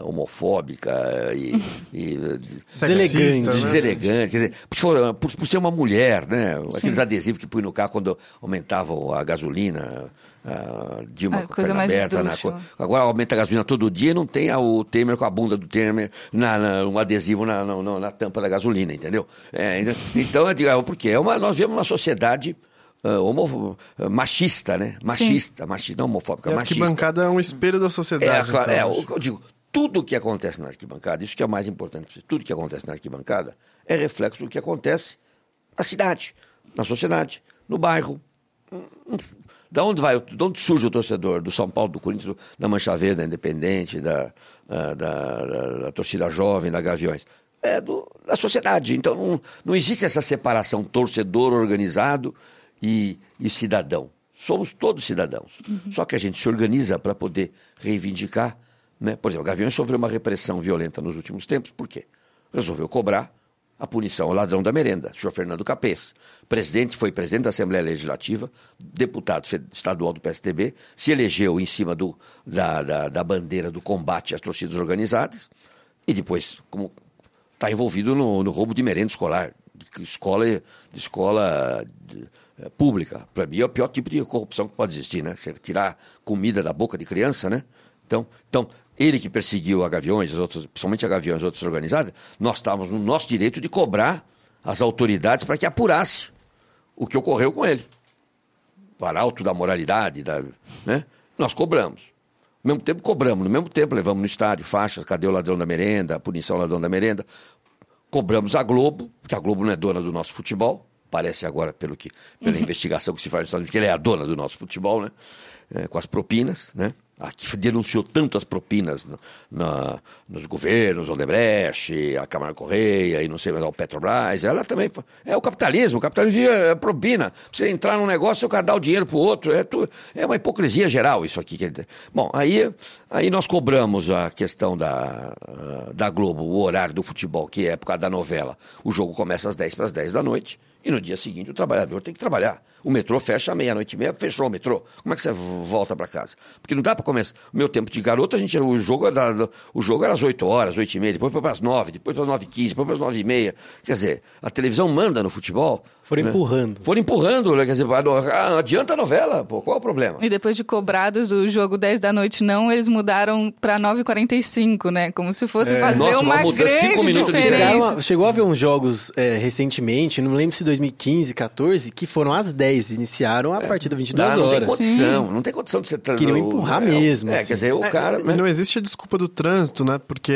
homofóbica e, e *laughs* Deselegante, né? deselegante. Quer dizer, por, por- por ser uma mulher, né? Aqueles adesivos que põe no carro quando aumentavam a gasolina, a Dilma Ah, com a coisa perna mais aberta. Na, agora aumenta a gasolina todo dia e não tem a- o Temer com a bunda do Temer, na, na- um adesivo na, na, na- na tampa da gasolina, entendeu? É, então, eu digo, é, porque é uma, nós vemos uma sociedade ah, homo- ah, machista, né? Machista, machista, não homofóbica, a machista. arquibancada é um espelho da É, sociedade. claro, então, é, que eu digo, tudo que acontece na arquibancada, isso que é o mais importante, tudo que acontece na arquibancada é reflexo do que acontece na cidade, na sociedade, no bairro. Da onde vai, de onde surge o torcedor do São Paulo, do Corinthians, da Mancha Verde, da Independente, da, ah, da, da- da torcida jovem, da Gaviões? É do, da sociedade. Então não, não existe essa separação torcedor organizado e, e cidadão. Somos todos cidadãos. Só que a gente se organiza para poder reivindicar. Né? Por exemplo, Gaviões sofreu uma repressão violenta nos últimos tempos. Por quê? Resolveu cobrar a punição ao ladrão da merenda, senhor Fernando Capês. Presidente, foi presidente da Assembleia Legislativa, deputado estadual do PSDB, se elegeu em cima do, da, da, da bandeira do combate às torcidas organizadas e depois, como está envolvido no, no roubo de merenda escolar, de escola, de escola de- eh, pública. Para mim é o pior tipo de corrupção que pode existir, né? Você tirar comida da boca de criança, né? Então, então ele que perseguiu a Gaviões, as outras, principalmente a Gaviões e outras organizadas, nós estávamos no nosso direito de cobrar as autoridades para que apurasse o que ocorreu com ele. O arauto da moralidade, da, né? Nós cobramos. Ao mesmo tempo cobramos, no mesmo tempo levamos no estádio faixas, cadê o ladrão da merenda, a punição ao ladrão da merenda. Cobramos a Globo, porque a Globo não é dona do nosso futebol, parece agora pelo que, pela investigação que se faz nos Estados Unidos, que ele é a dona do nosso futebol, né? É, com as propinas, né? A que denunciou tanto as propinas no- na- nos governos, Odebrecht, a Câmara Correia e não sei mais, o Petrobras, ela também é o capitalismo, o capitalismo é propina. Você entrar num negócio, o cara dá o dinheiro pro outro, é, tu- é uma hipocrisia geral isso aqui. quer dizer. Bom, aí, aí nós cobramos a questão da, da Globo, o horário do futebol, que é por causa da novela. O jogo começa às 10 para as 10 da noite. E no dia seguinte o trabalhador tem que trabalhar. O metrô fecha à meia-noite e meia, fechou o metrô. Como é que você volta para casa? Porque não dá para começar. O meu tempo de garoto, a gente, o, jogo era, o jogo era às 8 horas, 8 e meia, depois foi para as 9, depois para as 9 e 15, depois para as 9 e meia. Quer dizer, a televisão manda no futebol. Foram né? empurrando. Foram empurrando, né? quer dizer, adianta a novela, pô, qual é o problema? E depois de cobrados o jogo 10 da noite não, eles mudaram pra 9h45, né? Como se fosse fazer Nossa, uma uma grande diferença. Chegou a ver uns jogos é, recentemente, não lembro se 2015, 14, que foram às 10, iniciaram a partir das 22 Ah, não tem horas. condição, não tem condição de você... Queriam o- empurrar é, mesmo, É, assim. quer dizer, o É, cara... né? não existe a desculpa do trânsito, né? Porque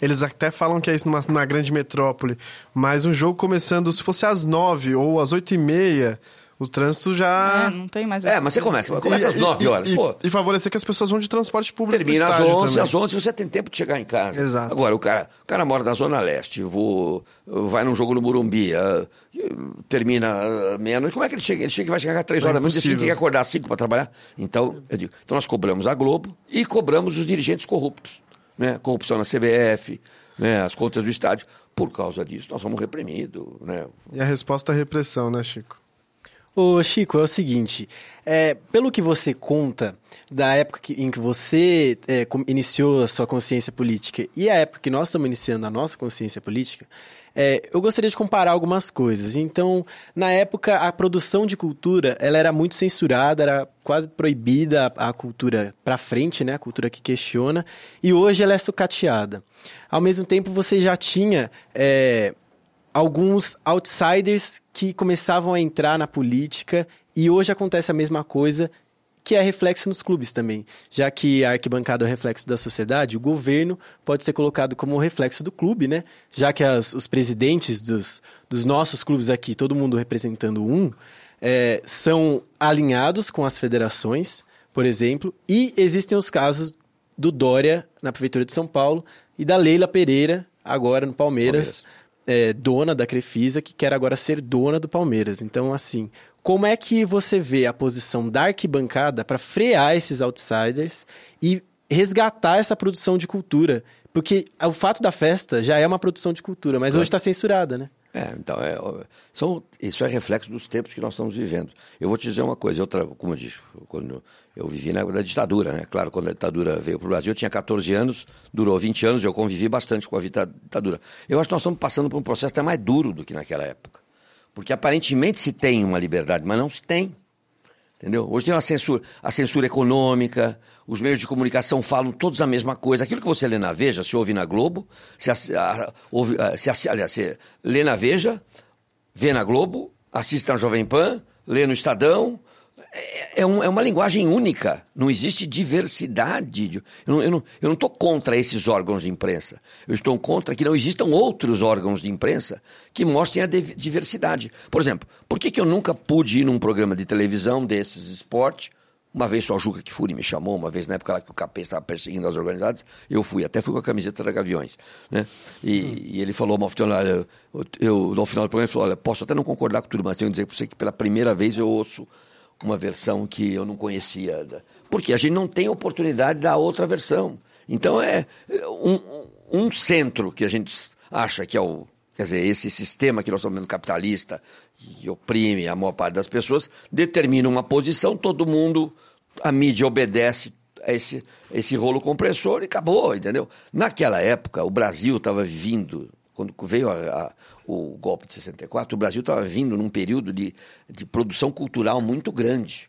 eles até falam que é isso numa, numa grande metrópole. Mas um jogo começando, se fosse às nove ou às oito e meia, o trânsito já... É, não tem mais É, mas você começa, começa às E- 9 e- horas. E, Pô, e favorecer que as pessoas vão de transporte público Termina às estádio 11, também. às 11 você tem tempo de chegar em casa. Exato. Agora, o cara, o cara mora na Zona Leste, vou, vai num jogo no Morumbi, ah, termina ah, meia-noite, como é que ele chega? Ele chega e vai chegar às 3 É horas da manhã, tem que acordar às 5 para trabalhar. Então, eu digo, então nós cobramos a Globo e cobramos os dirigentes corruptos. Né? Corrupção na CBF, né? as contas do estádio. Por causa disso, nós somos reprimidos. Né? E a resposta é repressão, né, Chico? Ô Chico, é o seguinte, é, pelo que você conta da época que- em que você é, iniciou a sua consciência política e a época que nós estamos iniciando a nossa consciência política, é, eu gostaria de comparar algumas coisas. Então, na época, a produção de cultura ela era muito censurada, era quase proibida a, a cultura para frente, né, a cultura que questiona, e hoje ela é sucateada. Ao mesmo tempo, você já tinha é, alguns outsiders que começavam a entrar na política e hoje acontece a mesma coisa que é reflexo nos clubes também. Já que a arquibancada é o reflexo da sociedade, o governo pode ser colocado como reflexo do clube, né? Já que as- os presidentes dos, dos nossos clubes aqui, todo mundo representando um, é, são alinhados com as federações, por exemplo, e existem os casos do Dória na Prefeitura de São Paulo e da Leila Pereira, agora no Palmeiras, é, dona da Crefisa, que quer agora ser dona do Palmeiras. Então, assim, como é que você vê a posição da arquibancada para frear esses outsiders e resgatar essa produção de cultura? Porque o fato da festa já é uma produção de cultura, mas hoje está censurada, né? É, então, é, são, isso é reflexo dos tempos que nós estamos vivendo. Eu vou te dizer uma coisa, outra, como eu disse, quando eu vivi na da ditadura, né? Claro, quando a ditadura veio para o Brasil, eu tinha 14 anos, durou 20 anos, eu convivi bastante com a ditadura. Eu acho que nós estamos passando por um processo até mais duro do que naquela época. Porque aparentemente se tem uma liberdade, mas não se tem. Entendeu? Hoje tem uma censura, a censura econômica, os meios de comunicação falam todos a mesma coisa. Aquilo que você lê na Veja, se ouve na Globo, se, a, ouve, se, aliás, se lê na Veja, vê na Globo, assiste na Jovem Pan, lê no Estadão, é, é, um, é, uma linguagem única, não existe diversidade. Eu não estou não, contra esses órgãos de imprensa. Eu estou contra que não existam outros órgãos de imprensa que mostrem a diversidade. Por exemplo, por que, que eu nunca pude ir num programa de televisão desses esporte? Uma vez só o Juca Kifuri me chamou, uma vez na época lá que o Capê estava perseguindo as organizadas, eu fui, até fui com a camiseta da Gaviões. Né? E, hum. e ele falou, olha, eu, eu, no final do programa, ele falou, olha, posso até não concordar com tudo, mas tenho que dizer para você que pela primeira vez eu ouço uma versão que eu não conhecia. Porque a gente não tem oportunidade da outra versão. Então é um, um centro que a gente acha que é o. Quer dizer, esse sistema que nós estamos vendo capitalista, que oprime a maior parte das pessoas, determina uma posição, todo mundo, a mídia obedece a esse, esse rolo compressor e acabou, entendeu? Naquela época, o Brasil estava vindo quando veio a, a, o golpe de 64, o Brasil estava vindo num período de, de produção cultural muito grande.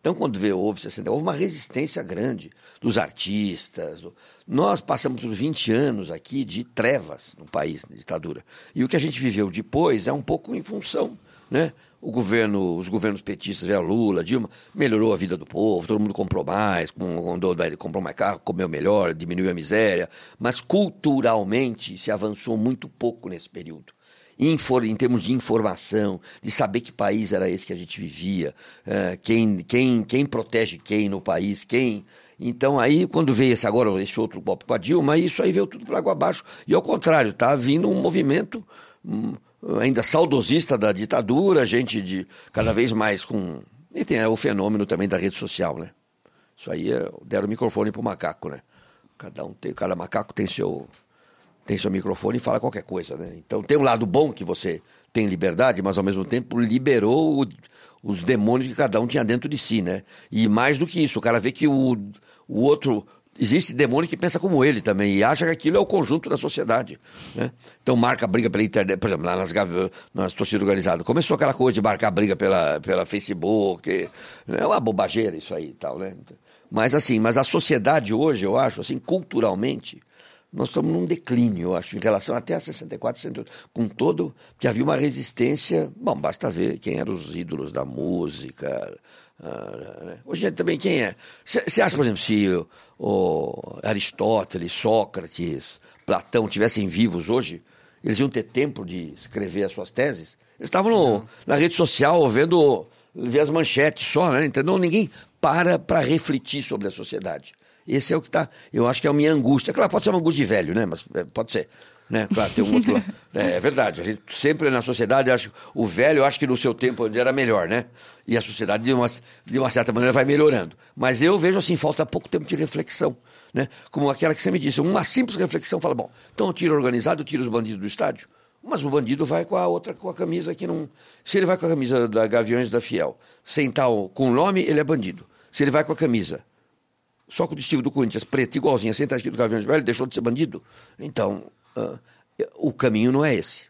Então, quando veio, houve 60, houve uma resistência grande dos artistas. Nós passamos por 20 anos aqui de trevas no país, de ditadura. E o que a gente viveu depois é um pouco em função né, o governo, os governos petistas, veio Lula, Dilma, melhorou a vida do povo, todo mundo comprou mais, comprou mais carro, comeu melhor, diminuiu a miséria, mas culturalmente se avançou muito pouco nesse período. Em, termos de informação, de saber que país era esse que a gente vivia, uh, quem, quem, quem protege quem no país, quem. Então aí, quando veio esse agora, esse outro golpe com a Dilma, isso aí veio tudo para água abaixo. E ao contrário, está vindo um movimento hum, ainda saudosista da ditadura, gente de cada vez mais com. E tem é, o fenômeno também da rede social, né? Isso aí é, deram o microfone pro macaco, né? Cada um tem, cada macaco tem seu tem seu microfone e fala qualquer coisa, né? Então tem um lado bom que você tem liberdade, mas ao mesmo tempo liberou o, os demônios que cada um tinha dentro de si, né? E mais do que isso, o cara vê que o, o outro existe demônio que pensa como ele também e acha que aquilo é o conjunto da sociedade. Né? Então marca briga pela internet, por exemplo, lá nas, nas torcidas organizadas. Começou aquela coisa de marcar briga pela, pela Facebook, é uma bobageira isso aí e tal, né? Mas assim, mas a sociedade hoje, eu acho, assim, culturalmente, nós estamos num declínio, eu acho, em relação até a 64, 68, com todo, que havia uma resistência, bom, basta ver quem eram os ídolos da música, ah, né? Hoje também quem é? Você acha, por exemplo, se o, Aristóteles, Sócrates, Platão tivessem vivos hoje, eles iam ter tempo de escrever as suas teses? Eles estavam no, na rede social vendo ver as manchetes só, né? Entendeu? Ninguém para para refletir sobre a sociedade. Esse é o que está. Eu acho que é a minha angústia. Claro, pode ser uma angústia de velho, né? Mas é, pode ser. Né? Claro, tem um outro lado. *laughs* É, é, verdade. A gente sempre na sociedade, acho, o velho, eu acho que no seu tempo era melhor, né? E a sociedade, de uma, de uma certa maneira, vai melhorando. Mas eu vejo assim, falta pouco tempo de reflexão. Né? Como aquela que você me disse, uma simples reflexão fala, bom, então eu tiro organizado, eu tiro os bandidos do estádio. Mas o bandido vai com a outra, com a camisa que não. Se ele vai com a camisa da Gaviões da Fiel, sem tal, com o nome, ele é bandido. Se ele vai com a camisa só com o distintivo do Corinthians preto, igualzinho, sem estar escrito Gaviões Vermelho, deixou de ser bandido. Então, uh, o caminho não é esse.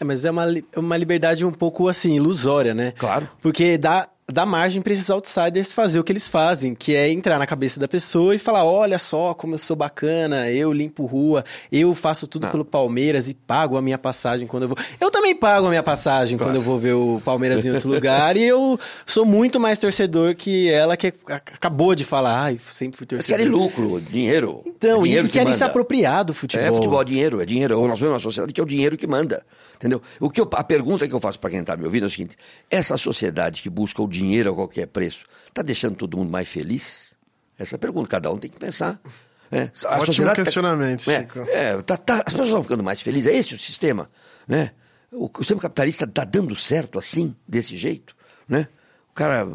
É, mas é uma, uma liberdade um pouco, assim, ilusória, né? Claro. Porque dá, dá margem para esses outsiders fazer o que eles fazem, que é entrar na cabeça da pessoa e falar: olha só como eu sou bacana, eu limpo rua, eu faço tudo Não. pelo Palmeiras e pago a minha passagem quando eu vou. Eu também pago a minha passagem claro. quando eu vou ver o Palmeiras em outro *laughs* lugar e eu sou muito mais torcedor que ela que acabou de falar, ai, sempre fui torcedor. Eles querem lucro, dinheiro. Então, é dinheiro e, querem se apropriar do futebol. É futebol, é dinheiro, é dinheiro. Nós vemos uma sociedade que é o dinheiro que manda. Entendeu? O que eu, a pergunta que eu faço para quem está me ouvindo é o seguinte: essa sociedade que busca o dinheiro a qualquer preço, está deixando todo mundo mais feliz? Essa é a pergunta, cada um tem que pensar. É, a Ótimo tá- questionamento, tá, Chico. É, tá, tá, as pessoas estão ficando mais felizes, é esse o sistema. Né? O, o sistema capitalista está dando certo assim, desse jeito. Né? O cara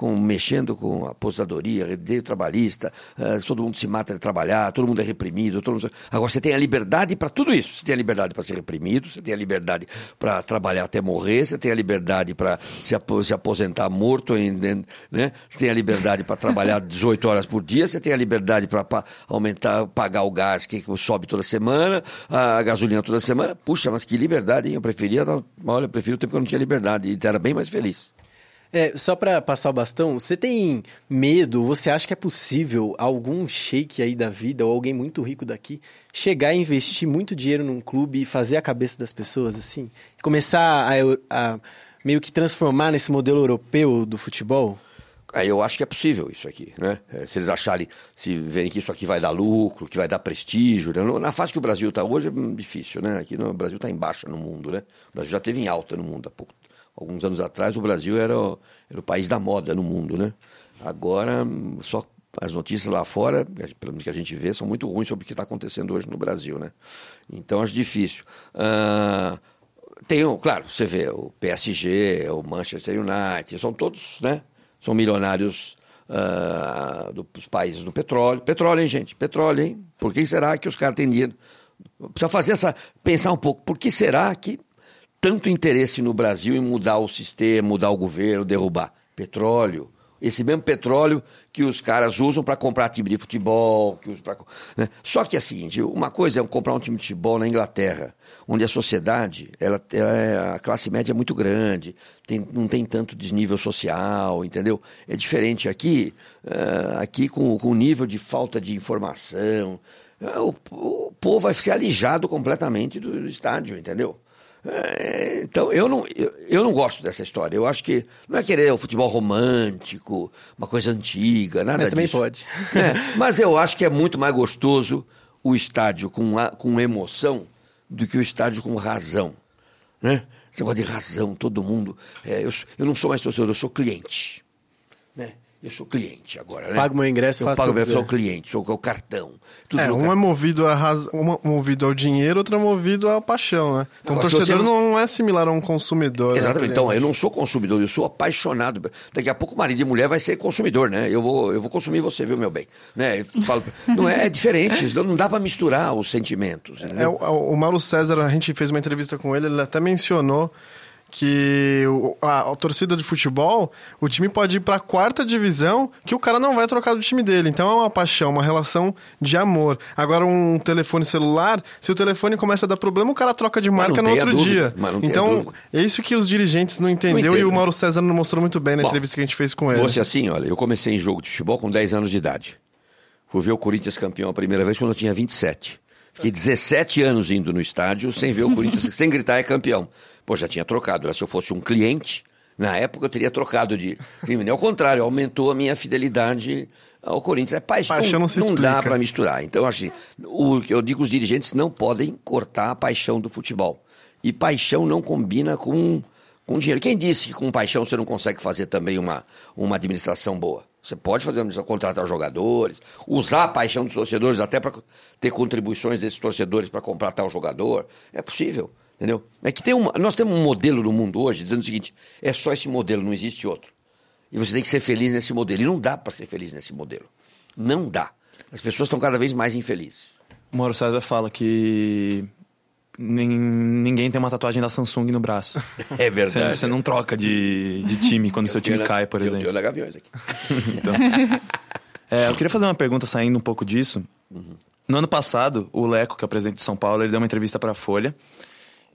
com, mexendo com a aposentadoria, direito trabalhista, uh, todo mundo se mata de trabalhar, todo mundo é reprimido. Mundo... Agora, você tem a liberdade para tudo isso. Você tem a liberdade para ser reprimido, você tem a liberdade para trabalhar até morrer, você tem a liberdade para se, se, aposentar morto, em, né? você tem a liberdade para trabalhar *laughs* 18 horas por dia, você tem a liberdade para aumentar, pagar o gás que sobe toda semana, a gasolina toda semana. Puxa, mas que liberdade, hein? Eu preferia, olha, eu prefiro o tempo que eu não tinha liberdade e era bem mais feliz. É, só para passar o bastão, você tem medo, você acha que é possível algum shake aí da vida ou alguém muito rico daqui chegar a investir muito dinheiro num clube e fazer a cabeça das pessoas assim? Começar a, a meio que transformar nesse modelo europeu do futebol? Aí eu acho que é possível isso aqui, né? É, se eles acharem, se verem que isso aqui vai dar lucro, que vai dar prestígio. Né? Na fase que o Brasil está hoje é difícil, né? Aqui no Brasil está em baixa no mundo, né? O Brasil já teve em alta no mundo há pouco alguns anos atrás, o Brasil era o, era o país da moda no mundo, né? Agora, só as notícias lá fora, pelo menos que a gente vê, são muito ruins sobre o que está acontecendo hoje no Brasil, né? Então, acho difícil. Uh, tem, claro, você vê o PSG, o Manchester United, são todos, né? São milionários dos países do petróleo. Petróleo, hein, gente? Petróleo, hein? Por que será que os caras têm dinheiro? Precisa fazer essa. pensar um pouco, por que será que tanto interesse no Brasil em mudar o sistema, mudar o governo, derrubar petróleo. Esse mesmo petróleo que os caras usam para comprar time de futebol. Que pra, né? Só que é o seguinte: uma coisa é comprar um time de futebol na Inglaterra, onde a sociedade, ela, ela é, a classe média é muito grande, tem, não tem tanto desnível social, entendeu? É diferente aqui, uh, aqui com, com o nível de falta de informação. Uh, o, o povo vai ser alijado completamente do, do estádio, entendeu? É, então, eu não, eu, eu, não gosto dessa história. Eu acho que não é querer o futebol romântico, uma coisa antiga, nada Mas também disso. pode. É, mas eu acho que é muito mais gostoso o estádio com, com emoção do que o estádio com razão. Né? Você gosta de razão, todo mundo. É, eu, eu não sou mais torcedor, eu sou cliente. Né? Eu sou cliente agora, né? Pago meu ingresso, eu faço pago meu sou cliente, sou o cartão. é, um é movido a raz... um é movido ao dinheiro, outro é movido à paixão, né? Então o torcedor você... não é similar a um consumidor. Né, Exatamente. Né? Então, eu não sou consumidor, eu sou apaixonado. Daqui a pouco marido e mulher vai ser consumidor, né? Eu vou, eu vou consumir você, viu, meu bem? Né? Falo... *laughs* não é, é diferente, não dá para misturar os sentimentos. É, o, o Mauro César, a gente fez uma entrevista com ele, ele até mencionou que a, a, torcida de futebol, o time pode ir para a quarta divisão, que o cara não vai trocar do time dele. Então é uma paixão, uma relação de amor. Agora um telefone celular, se o telefone começa a dar problema, o cara troca de marca no outro dia. Então é isso que os dirigentes não entenderam e o Mauro César não mostrou muito bem na Bom, entrevista que a gente fez com ele. Fosse assim, olha, eu comecei em jogo de futebol com 10 anos de idade. Fui ver o Corinthians campeão a primeira vez quando eu tinha 27. Fiquei 17 anos indo no estádio sem ver o Corinthians, *laughs* sem gritar é campeão. Pô, já tinha trocado. Se eu fosse um cliente, na época eu teria trocado de time. Ao contrário, aumentou a minha fidelidade ao Corinthians. É paixão, paixão não, se não dá para misturar. Então, assim, o que eu digo, os dirigentes não podem cortar a paixão do futebol. E paixão não combina com, com dinheiro. Quem disse que com paixão você não consegue fazer também uma, uma administração boa? Você pode fazer contratar jogadores, usar a paixão dos torcedores até para ter contribuições desses torcedores para comprar tal jogador. É possível. Entendeu? É que tem uma, nós temos um modelo no mundo hoje dizendo o seguinte: é só esse modelo, não existe outro. E você tem que ser feliz nesse modelo. E não dá para ser feliz nesse modelo. Não dá. As pessoas estão cada vez mais infelizes. O Mauro César fala que ninguém tem uma tatuagem da Samsung no braço. *laughs* É verdade. Você, não troca de, de time quando seu time na, cai, por exemplo. Eu tenho Gaviões aqui. *laughs* então, é, eu queria fazer uma pergunta saindo um pouco disso. Uhum. No ano passado, o Leco, que é o presidente de São Paulo, ele deu uma entrevista para a Folha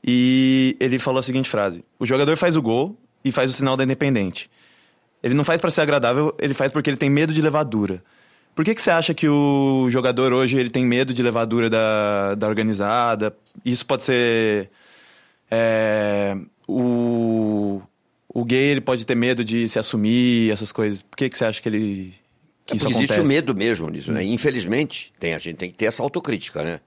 e ele falou a seguinte frase: O jogador faz o gol e faz o sinal da independente. Ele não faz para ser agradável, ele faz porque ele tem medo de levar dura. Por que, que você acha que o jogador hoje ele tem medo de levar dura da, da organizada? Isso pode ser. É, o, o gay ele pode ter medo de se assumir, essas coisas. Por que, que você acha que ele. Que é isso existe o medo mesmo nisso, né? Infelizmente, tem, a gente tem que ter essa autocrítica, né?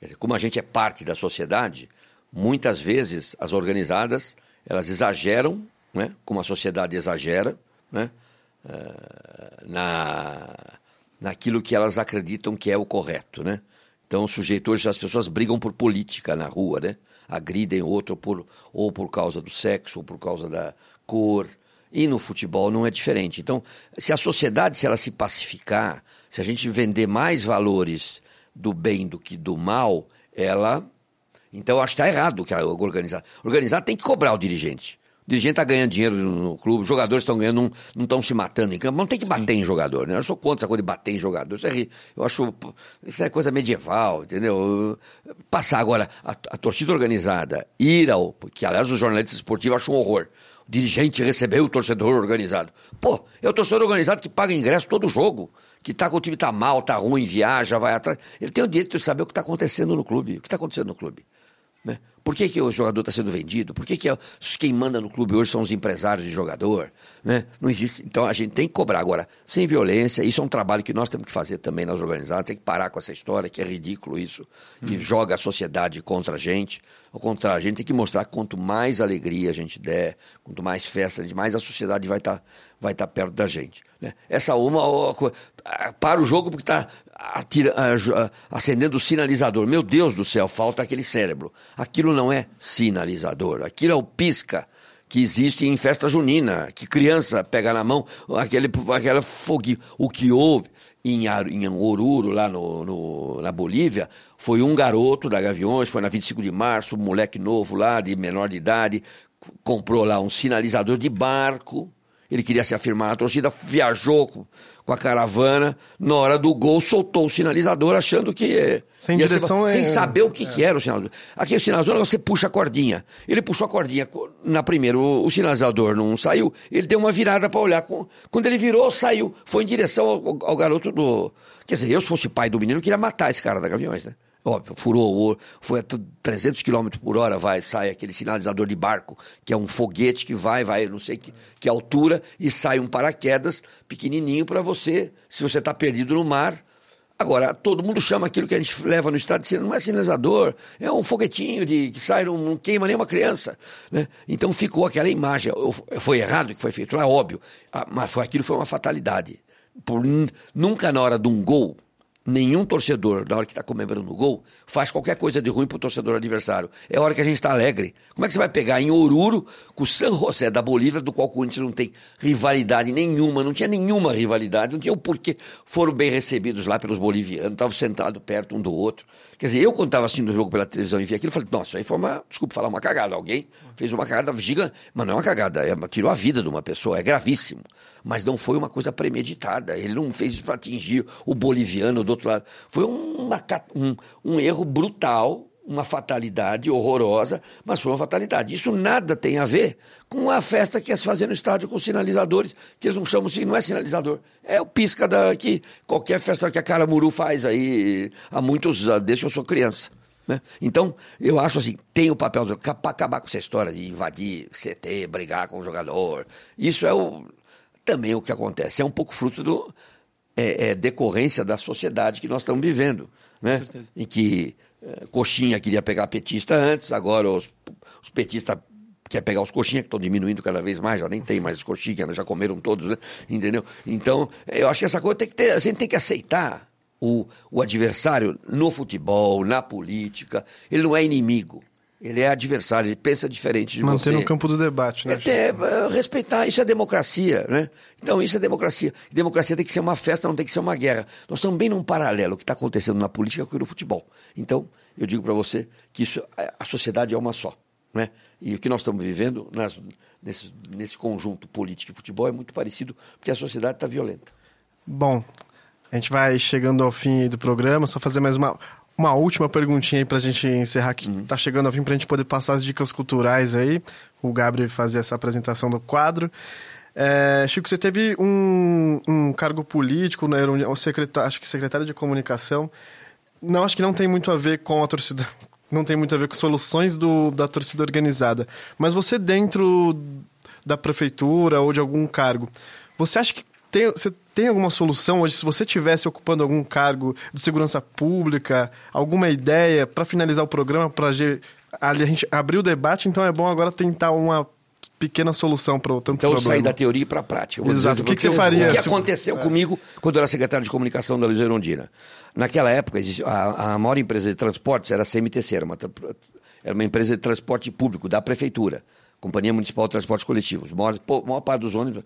Dizer, como a gente é parte da sociedade, muitas vezes as organizadas elas exageram, né, como a sociedade exagera, né, uh, na, naquilo que elas acreditam que é o correto, né? Então, o sujeito hoje, as pessoas brigam por política na rua, né? Agridem outro por, ou por causa do sexo, ou por causa da cor. E no futebol não é diferente. Então, se a sociedade, se ela se pacificar, se a gente vender mais valores do bem do que do mal, ela. Então, eu acho que está errado que organizar. Organizar tem que cobrar o dirigente. O dirigente está ganhando dinheiro no clube, os jogadores estão ganhando, não estão se matando em campo. Não tem que bater em jogador, né? Eu sou contra essa coisa de bater em jogador. Isso é, eu acho. Isso é coisa medieval, entendeu? Passar agora a, a torcida organizada, ir ao. Que, aliás, os jornalistas esportivos acham um horror. O dirigente recebeu o torcedor organizado. Pô, é o torcedor organizado que paga ingresso todo jogo. Que tá com o time tá mal, tá ruim, viaja, vai atrás. Ele tem o direito de saber o que está acontecendo no clube. O que está acontecendo no clube. Né? Por que, que o jogador está sendo vendido? Por que, que é, quem manda no clube hoje são os empresários de jogador? Né? Não existe. Então a gente tem que cobrar. Agora, sem violência, isso é um trabalho que nós temos que fazer também nas organizadas, tem que parar com essa história, que é ridículo isso, que hum. joga a sociedade contra a gente. Ao contrário, a gente tem que mostrar que quanto mais alegria a gente der, quanto mais festa, mais a sociedade vai estar tá, vai tá perto da gente. Né? Essa uma, para o jogo porque está acendendo o sinalizador. Meu Deus do céu, falta aquele cérebro. Aquilo não é sinalizador, aquilo é o pisca que existe em festa junina, que criança pega na mão aquele, aquela foguinho. O que houve em, em Oruro, lá no, no, na Bolívia, foi um garoto da Gaviões, foi na 25 de março, um moleque novo lá, de menor de idade, comprou lá um sinalizador de barco, ele queria se afirmar na torcida, viajou com, a caravana, na hora do gol soltou o sinalizador achando que... Sem direção ser, é... Sem saber o que, é. que era o sinalizador. Aqui o sinalizador você puxa a cordinha. Ele puxou a cordinha na primeira, o, o sinalizador não saiu, ele deu uma virada para olhar. Quando ele virou, saiu. Foi em direção ao, ao, garoto do... Quer dizer, eu se fosse pai do menino, eu queria matar esse cara da Gaviões, né? Óbvio, furou, foi a 300 km por hora, vai, sai aquele sinalizador de barco, que é um foguete que vai, vai, não sei que, que altura, e sai um paraquedas pequenininho para você, se você está perdido no mar. Agora, todo mundo chama aquilo que a gente leva no estado de não é sinalizador, é um foguetinho de, que sai, não, não queima nenhuma criança. Né? Então ficou aquela imagem. Foi errado que foi feito, é óbvio, ah, mas foi, aquilo foi uma fatalidade. Por, nunca na hora de um gol, nenhum torcedor, na hora que está comemorando o gol, faz qualquer coisa de ruim para o torcedor adversário. É hora que a gente está alegre. Como é que você vai pegar em Oruro, com o San José da Bolívia, do qual o Corinthians não tem rivalidade nenhuma, não tinha nenhuma rivalidade, não tinha o porquê. Foram bem recebidos lá pelos bolivianos, estavam sentados perto um do outro. Quer dizer, eu quando estava assistindo o jogo pela televisão e vi aquilo, falei, nossa, aí foi uma, desculpa falar, uma cagada. Alguém fez uma cagada gigante, mas não é uma cagada, é, tirou a vida de uma pessoa, é gravíssimo mas não foi uma coisa premeditada. Ele não fez isso para atingir o boliviano do outro lado. Foi uma, um, um erro brutal, uma fatalidade horrorosa, mas foi uma fatalidade. Isso nada tem a ver com a festa que ia se fazer no estádio com sinalizadores, que eles não chamam, não é sinalizador, é o pisca da, que qualquer festa que a Caramuru faz aí há muitos desde que eu sou criança. Né? Então, eu acho assim, tem o papel para acabar com essa história de invadir CT, brigar com o jogador. Isso é o, também o que acontece é um pouco fruto do é, é decorrência da sociedade que nós estamos vivendo, né? Em que é, coxinha queria pegar petista antes, agora os, os petistas quer pegar os coxinhas que estão diminuindo cada vez mais, já nem tem mais coxinhas, já comeram todos, né? entendeu? Então, eu acho que essa coisa tem que ter, a gente tem que aceitar o, o adversário no futebol, na política, ele não é inimigo. Ele é adversário, ele pensa diferente de Manter você. Manter no campo do debate, né? Até, uh, respeitar, isso é democracia, né? Então, isso é democracia. Democracia tem que ser uma festa, não tem que ser uma guerra. Nós estamos bem num paralelo que está acontecendo na política com o futebol. Então, eu digo para você que isso, a sociedade é uma só, né? E o que nós estamos vivendo nas, nesse, nesse conjunto político e futebol é muito parecido, porque a sociedade está violenta. Bom, a gente vai chegando ao fim do programa, só fazer mais uma uma última perguntinha aí pra gente encerrar, que uhum. tá chegando ao fim pra gente poder passar as dicas culturais aí. O Gabriel fazer essa apresentação do quadro. É, Chico, você teve um, um cargo político, né, o secretário, acho que secretário de comunicação. Não, acho que não tem muito a ver com a torcida, *laughs* não tem muito a ver com soluções do, da torcida organizada. Mas você dentro da prefeitura ou de algum cargo, você acha que tem, você tem alguma solução hoje, se você tivesse ocupando algum cargo de segurança pública, alguma ideia para finalizar o programa, para a gente abrir o debate, então é bom agora tentar uma pequena solução para o tanto então, problema. Então sair da teoria para a prática. Exato. O que, que, você faria? O que aconteceu é. comigo quando eu era secretário de comunicação da Luiz Erondina? Naquela época, a, a maior empresa de transportes era a CMTC, era uma, era uma empresa de transporte público da prefeitura Companhia Municipal de Transportes Coletivos. A maior, maior parte dos ônibus.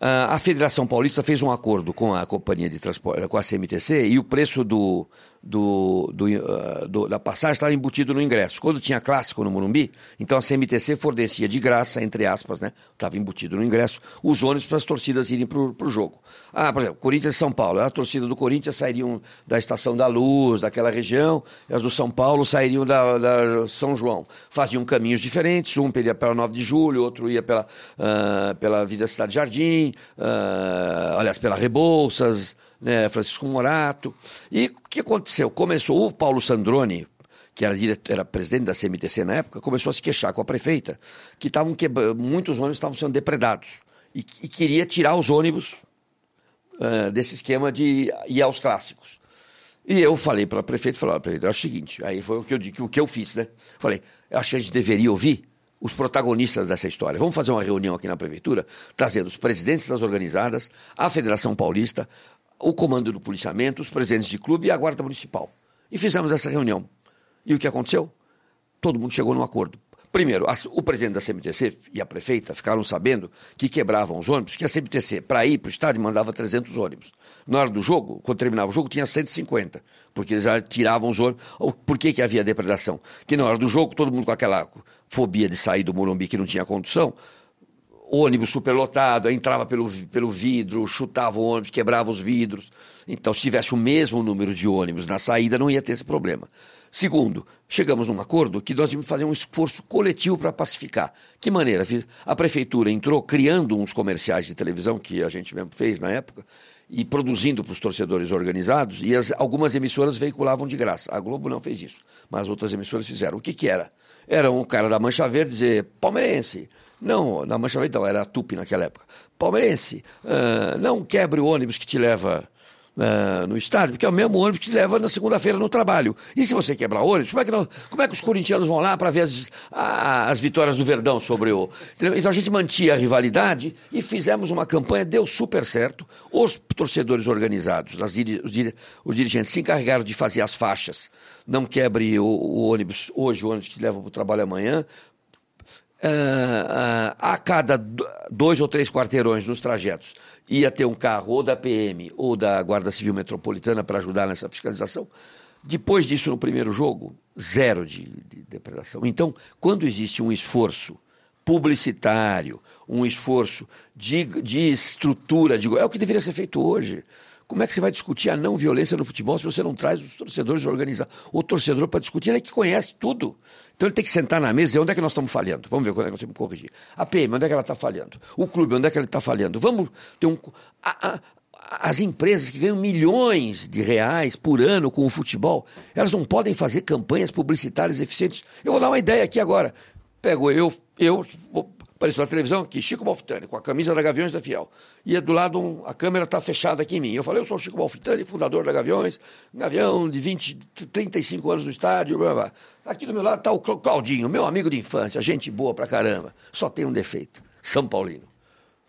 Ah, a Federação Paulista fez um acordo com a companhia de transporte, com a CMTC, e o preço do, do, do, uh, do, da passagem estava embutido no ingresso. Quando tinha clássico no Morumbi, então a CMTC fornecia de graça, entre aspas, né? Estava embutido no ingresso, os ônibus para as torcidas irem para o jogo. Ah, por exemplo, Corinthians e São Paulo. A torcida do Corinthians sairiam da Estação da Luz, daquela região, e as do São Paulo sairiam da, da São João. Faziam caminhos diferentes, um ia pela 9 de julho, outro ia pela, uh, pela Vida Cidade Jardim, uh, aliás, pela Rebouças, né, Francisco Morato. E o que aconteceu? Começou o Paulo Sandrone, que era, diretor, era presidente da CMTC na época, começou a se queixar com a prefeita que estavam muitos ônibus estavam sendo depredados e, e queria tirar os ônibus uh, desse esquema de ir aos clássicos. E eu falei para a prefeita, falei, prefeita, é o seguinte, aí foi o que eu o que eu fiz, né? Falei, acho que a gente deveria ouvir os protagonistas dessa história. Vamos fazer uma reunião aqui na prefeitura, trazendo os presidentes das organizadas, a Federação Paulista, o comando do policiamento, os presidentes de clube e a guarda municipal. E fizemos essa reunião. E o que aconteceu? Todo mundo chegou num acordo. Primeiro, o presidente da CMTC e a prefeita ficaram sabendo que quebravam os ônibus, que a CMTC, para ir para o estádio, mandava 300 ônibus. Na hora do jogo, quando terminava o jogo, tinha 150, porque eles já tiravam os ônibus. Por que, que havia depredação? Que na hora do jogo, todo mundo com aquela fobia de sair do Morumbi que não tinha condução, ônibus superlotado, entrava pelo, pelo vidro, chutava o ônibus, quebrava os vidros. Então, se tivesse o mesmo número de ônibus na saída, não ia ter esse problema. Segundo, chegamos num acordo que nós íamos fazer um esforço coletivo para pacificar. Que maneira? A prefeitura entrou criando uns comerciais de televisão, que a gente mesmo fez na época, e produzindo para os torcedores organizados, e as, algumas emissoras veiculavam de graça. A Globo não fez isso, mas outras emissoras fizeram. O que, que era? Era um cara da Mancha Verde dizer, palmeirense, não, na Mancha Verde não, era a Tupi naquela época. Palmeirense, uh, não quebre o ônibus que te leva uh, no estádio, porque é o mesmo ônibus que te leva na segunda-feira no trabalho. E se você quebrar o ônibus, como é que, nós, como é que os corintianos vão lá para ver as, as vitórias do Verdão sobre o. Entendeu? Então a gente mantinha a rivalidade e fizemos uma campanha, deu super certo. Os torcedores organizados, as, os, os dirigentes se encarregaram de fazer as faixas. Não quebre o, o ônibus hoje, o ônibus que leva para o trabalho amanhã, uh, uh, a cada dois ou três quarteirões nos trajetos ia ter um carro ou da PM ou da Guarda Civil Metropolitana para ajudar nessa fiscalização. Depois disso, no primeiro jogo, zero de, de depredação. Então, quando existe um esforço publicitário, um esforço de, de estrutura, de, é o que deveria ser feito hoje. Como é que você vai discutir a não violência no futebol se você não traz os torcedores organizados? O torcedor para discutir, ele é que conhece tudo. Então ele tem que sentar na mesa e onde é que nós estamos falhando? Vamos ver quando é que nós temos que corrigir. A PM, onde é que ela está falhando? O clube, onde é que ele está falhando? Vamos ter um. A, a, as empresas que ganham milhões de reais por ano com o futebol, elas não podem fazer campanhas publicitárias eficientes. Eu vou dar uma ideia aqui agora. Pego eu, eu Apareceu na televisão aqui, Chico Malfitani, com a camisa da Gaviões da Fiel. E do lado, um, a câmera está fechada aqui em mim. Eu falei, eu sou o Chico Malfitani, fundador da Gaviões, Gavião de 20, 35 anos no estádio, blá, blá. Aqui do meu lado está o Claudinho, meu amigo de infância, gente boa pra caramba. Só tem um defeito, São Paulino.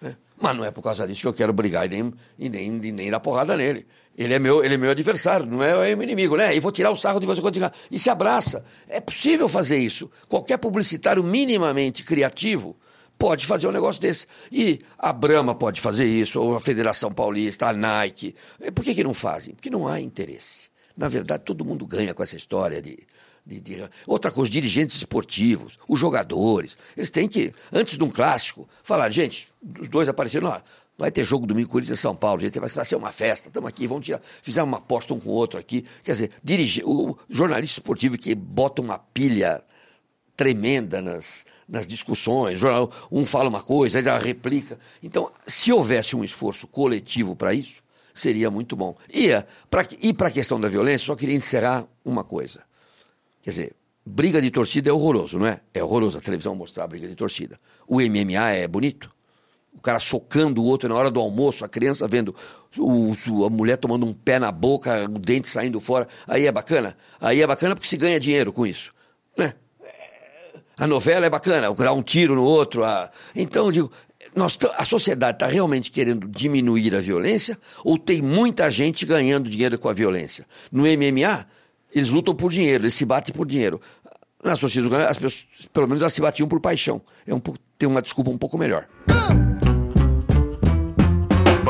É. Mas não é por causa disso que eu quero brigar e nem, e nem, nem dar porrada nele. Ele é meu, ele é meu adversário, não é, é meu inimigo, né? E vou tirar o sarro de você tirar. E se abraça. É possível fazer isso. Qualquer publicitário minimamente criativo pode fazer um negócio desse. E a Brahma pode fazer isso, ou a Federação Paulista, a Nike. Por que, que não fazem? Porque não há interesse. Na verdade, todo mundo ganha com essa história de, de, de, Outra coisa, os dirigentes esportivos, os jogadores, eles têm que, antes de um clássico, falar, gente, os dois apareceram. Vai ter jogo domingo Corinthians e São Paulo, gente, vai ser uma festa, estamos aqui, vamos tirar, fizemos uma aposta um com o outro aqui. Quer dizer, dirigir, o jornalista esportivo que bota uma pilha tremenda nas, nas discussões, um fala uma coisa, já replica. Então, se houvesse um esforço coletivo para isso, seria muito bom. E para a questão da violência, só queria encerrar uma coisa. Quer dizer, briga de torcida é horroroso, não é? É horroroso a televisão mostrar a briga de torcida. O MMA é bonito. O cara socando o outro na hora do almoço, a criança vendo o, a mulher tomando um pé na boca, o dente saindo fora. Aí é bacana. Aí é bacana porque se ganha dinheiro com isso. Né? A novela é bacana, dar um tiro no outro. A... Então, eu digo, nós, a sociedade está realmente querendo diminuir a violência ou tem muita gente ganhando dinheiro com a violência? No MMA, eles lutam por dinheiro, eles se batem por dinheiro. torcidas organizadas, as pessoas, pelo menos elas se batiam por paixão. É um, tem uma desculpa um pouco melhor.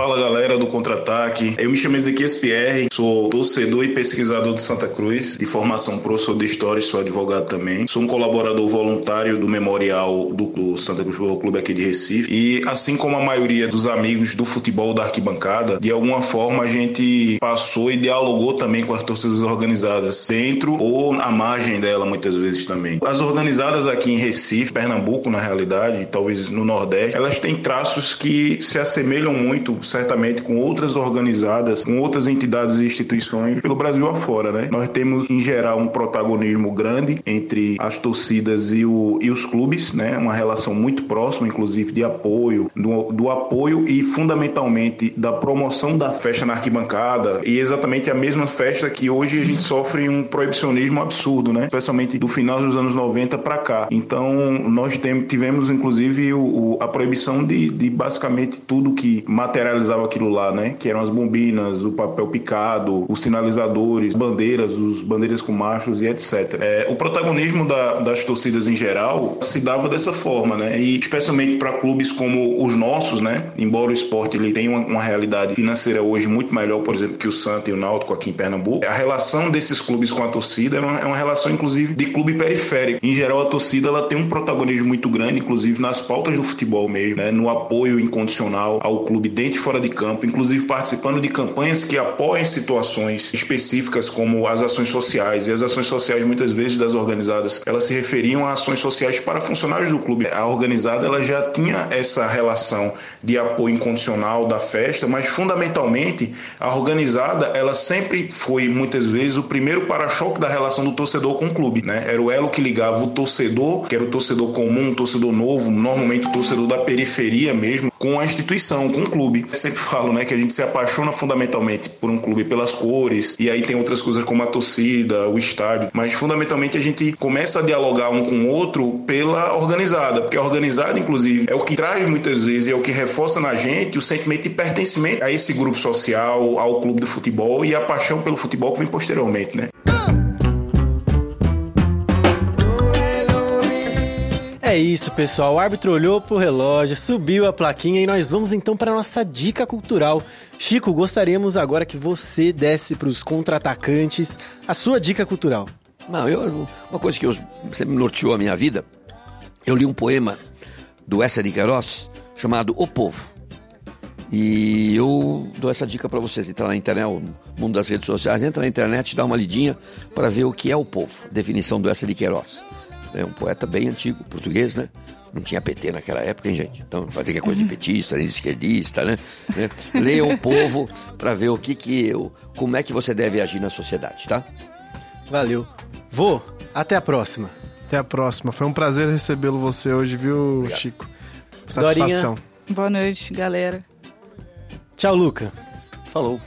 Fala galera do Contra-Ataque. Eu me chamo Ezequias Pierre, sou torcedor e pesquisador do Santa Cruz, de formação professor de História e sou advogado também. Sou um colaborador voluntário do Memorial do, do Santa Cruz Futebol Clube aqui de Recife. E assim como a maioria dos amigos do futebol da arquibancada, de alguma forma a gente passou e dialogou também com as torcidas organizadas, dentro ou à margem dela muitas vezes também. As organizadas aqui em Recife, Pernambuco na realidade, talvez no Nordeste, elas têm traços que se assemelham muito certamente com outras organizadas, com outras entidades e instituições pelo Brasil afora, né? Nós temos, em geral, um protagonismo grande entre as torcidas e, o, e os clubes, né? Uma relação muito próxima, inclusive, de apoio, do, do apoio e, fundamentalmente, da promoção da festa na arquibancada e exatamente a mesma festa que hoje a gente sofre um proibicionismo absurdo, né? Especialmente do final dos anos 90 para cá. Então, nós tem, tivemos, inclusive, o, o, a proibição de, de basicamente tudo que material realizava aquilo lá, né? Que eram as bombinas, o papel picado, os sinalizadores, bandeiras, os bandeiras com machos e etc. É, o protagonismo da, das torcidas em geral se dava dessa forma, né? E especialmente para clubes como os nossos, né? Embora o esporte ele tenha uma, uma, realidade financeira hoje muito melhor, por exemplo, que o Santa e o Náutico aqui em Pernambuco, a relação desses clubes com a torcida é uma, é uma relação, inclusive, de clube periférico. Em geral, a torcida ela tem um protagonismo muito grande, inclusive nas pautas do futebol mesmo, né? No apoio incondicional ao clube dentro fora de campo, inclusive participando de campanhas que apoiem situações específicas como as ações sociais. E as ações sociais, muitas vezes, das organizadas, elas se referiam a ações sociais para funcionários do clube. A organizada ela já tinha essa relação de apoio incondicional da festa, mas fundamentalmente a organizada ela sempre foi muitas vezes o primeiro para-choque da relação do torcedor com o clube, né? Era o elo que ligava o torcedor, que era o torcedor comum, o torcedor novo, normalmente o torcedor da periferia mesmo, com a instituição, com o clube falo, né, que a gente se apaixona fundamentalmente por um clube pelas cores, e aí tem outras coisas como a torcida, o estádio, mas fundamentalmente a gente começa a dialogar um com o outro pela organizada, porque a organizada, inclusive, é o que traz muitas vezes, é o que reforça na gente o sentimento de pertencimento a esse grupo social, ao clube do futebol e a paixão pelo futebol que vem posteriormente, né? É isso, pessoal. O árbitro olhou pro relógio, subiu a plaquinha e nós vamos então para nossa dica cultural. Chico, gostaríamos agora que você desse para os contra-atacantes a sua dica cultural. Não, eu, uma coisa que eu, sempre norteou a minha vida, eu li um poema do Essa de Queiroz chamado O Povo. E eu dou essa dica para vocês, entrar na internet, o mundo das redes sociais, entra na internet, dá uma lidinha para ver o que é o povo, definição do Essa de Queiroz. É um poeta bem antigo, português, né? Não tinha PT naquela época, hein, gente? Então, vai ter que é coisa de petista, de esquerdista, né? né? Leia o povo para ver o que que... Como é que você deve agir na sociedade, tá? Valeu. Vô, até a próxima. Até a próxima. Foi um prazer recebê-lo você hoje, viu, Obrigado. Chico? Satisfação. Dorinha. Boa noite, galera. Tchau, Luca. Falou.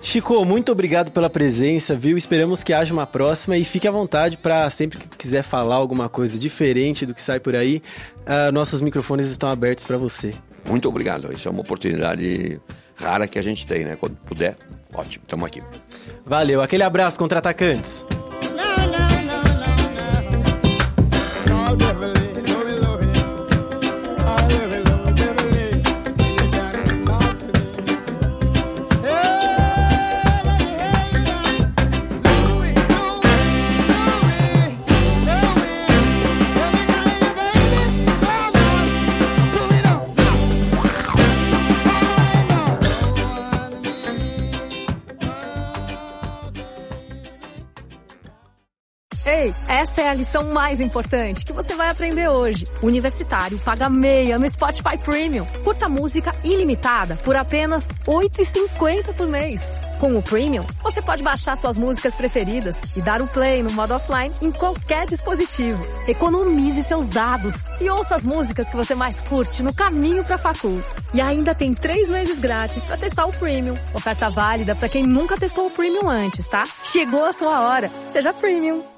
Chico, muito obrigado pela presença, viu? Esperamos que haja uma próxima e fique à vontade para sempre que quiser falar alguma coisa diferente do que sai por aí, uh, nossos microfones estão abertos para você. Muito obrigado. Isso é uma oportunidade rara que a gente tem, né? Quando puder, ótimo, estamos aqui. Valeu, aquele abraço, contra-atacantes. Essa a lição mais importante que você vai aprender hoje. Universitário paga meia no Spotify Premium. Curta música ilimitada por apenas R$ 8,50 por mês. Com o Premium, você pode baixar suas músicas preferidas e dar o play no modo offline em qualquer dispositivo. Economize seus dados e ouça as músicas que você mais curte no caminho para a facul. E ainda tem três meses grátis para testar o Premium. Oferta válida para quem nunca testou o Premium antes, tá? Chegou a sua hora. Seja Premium.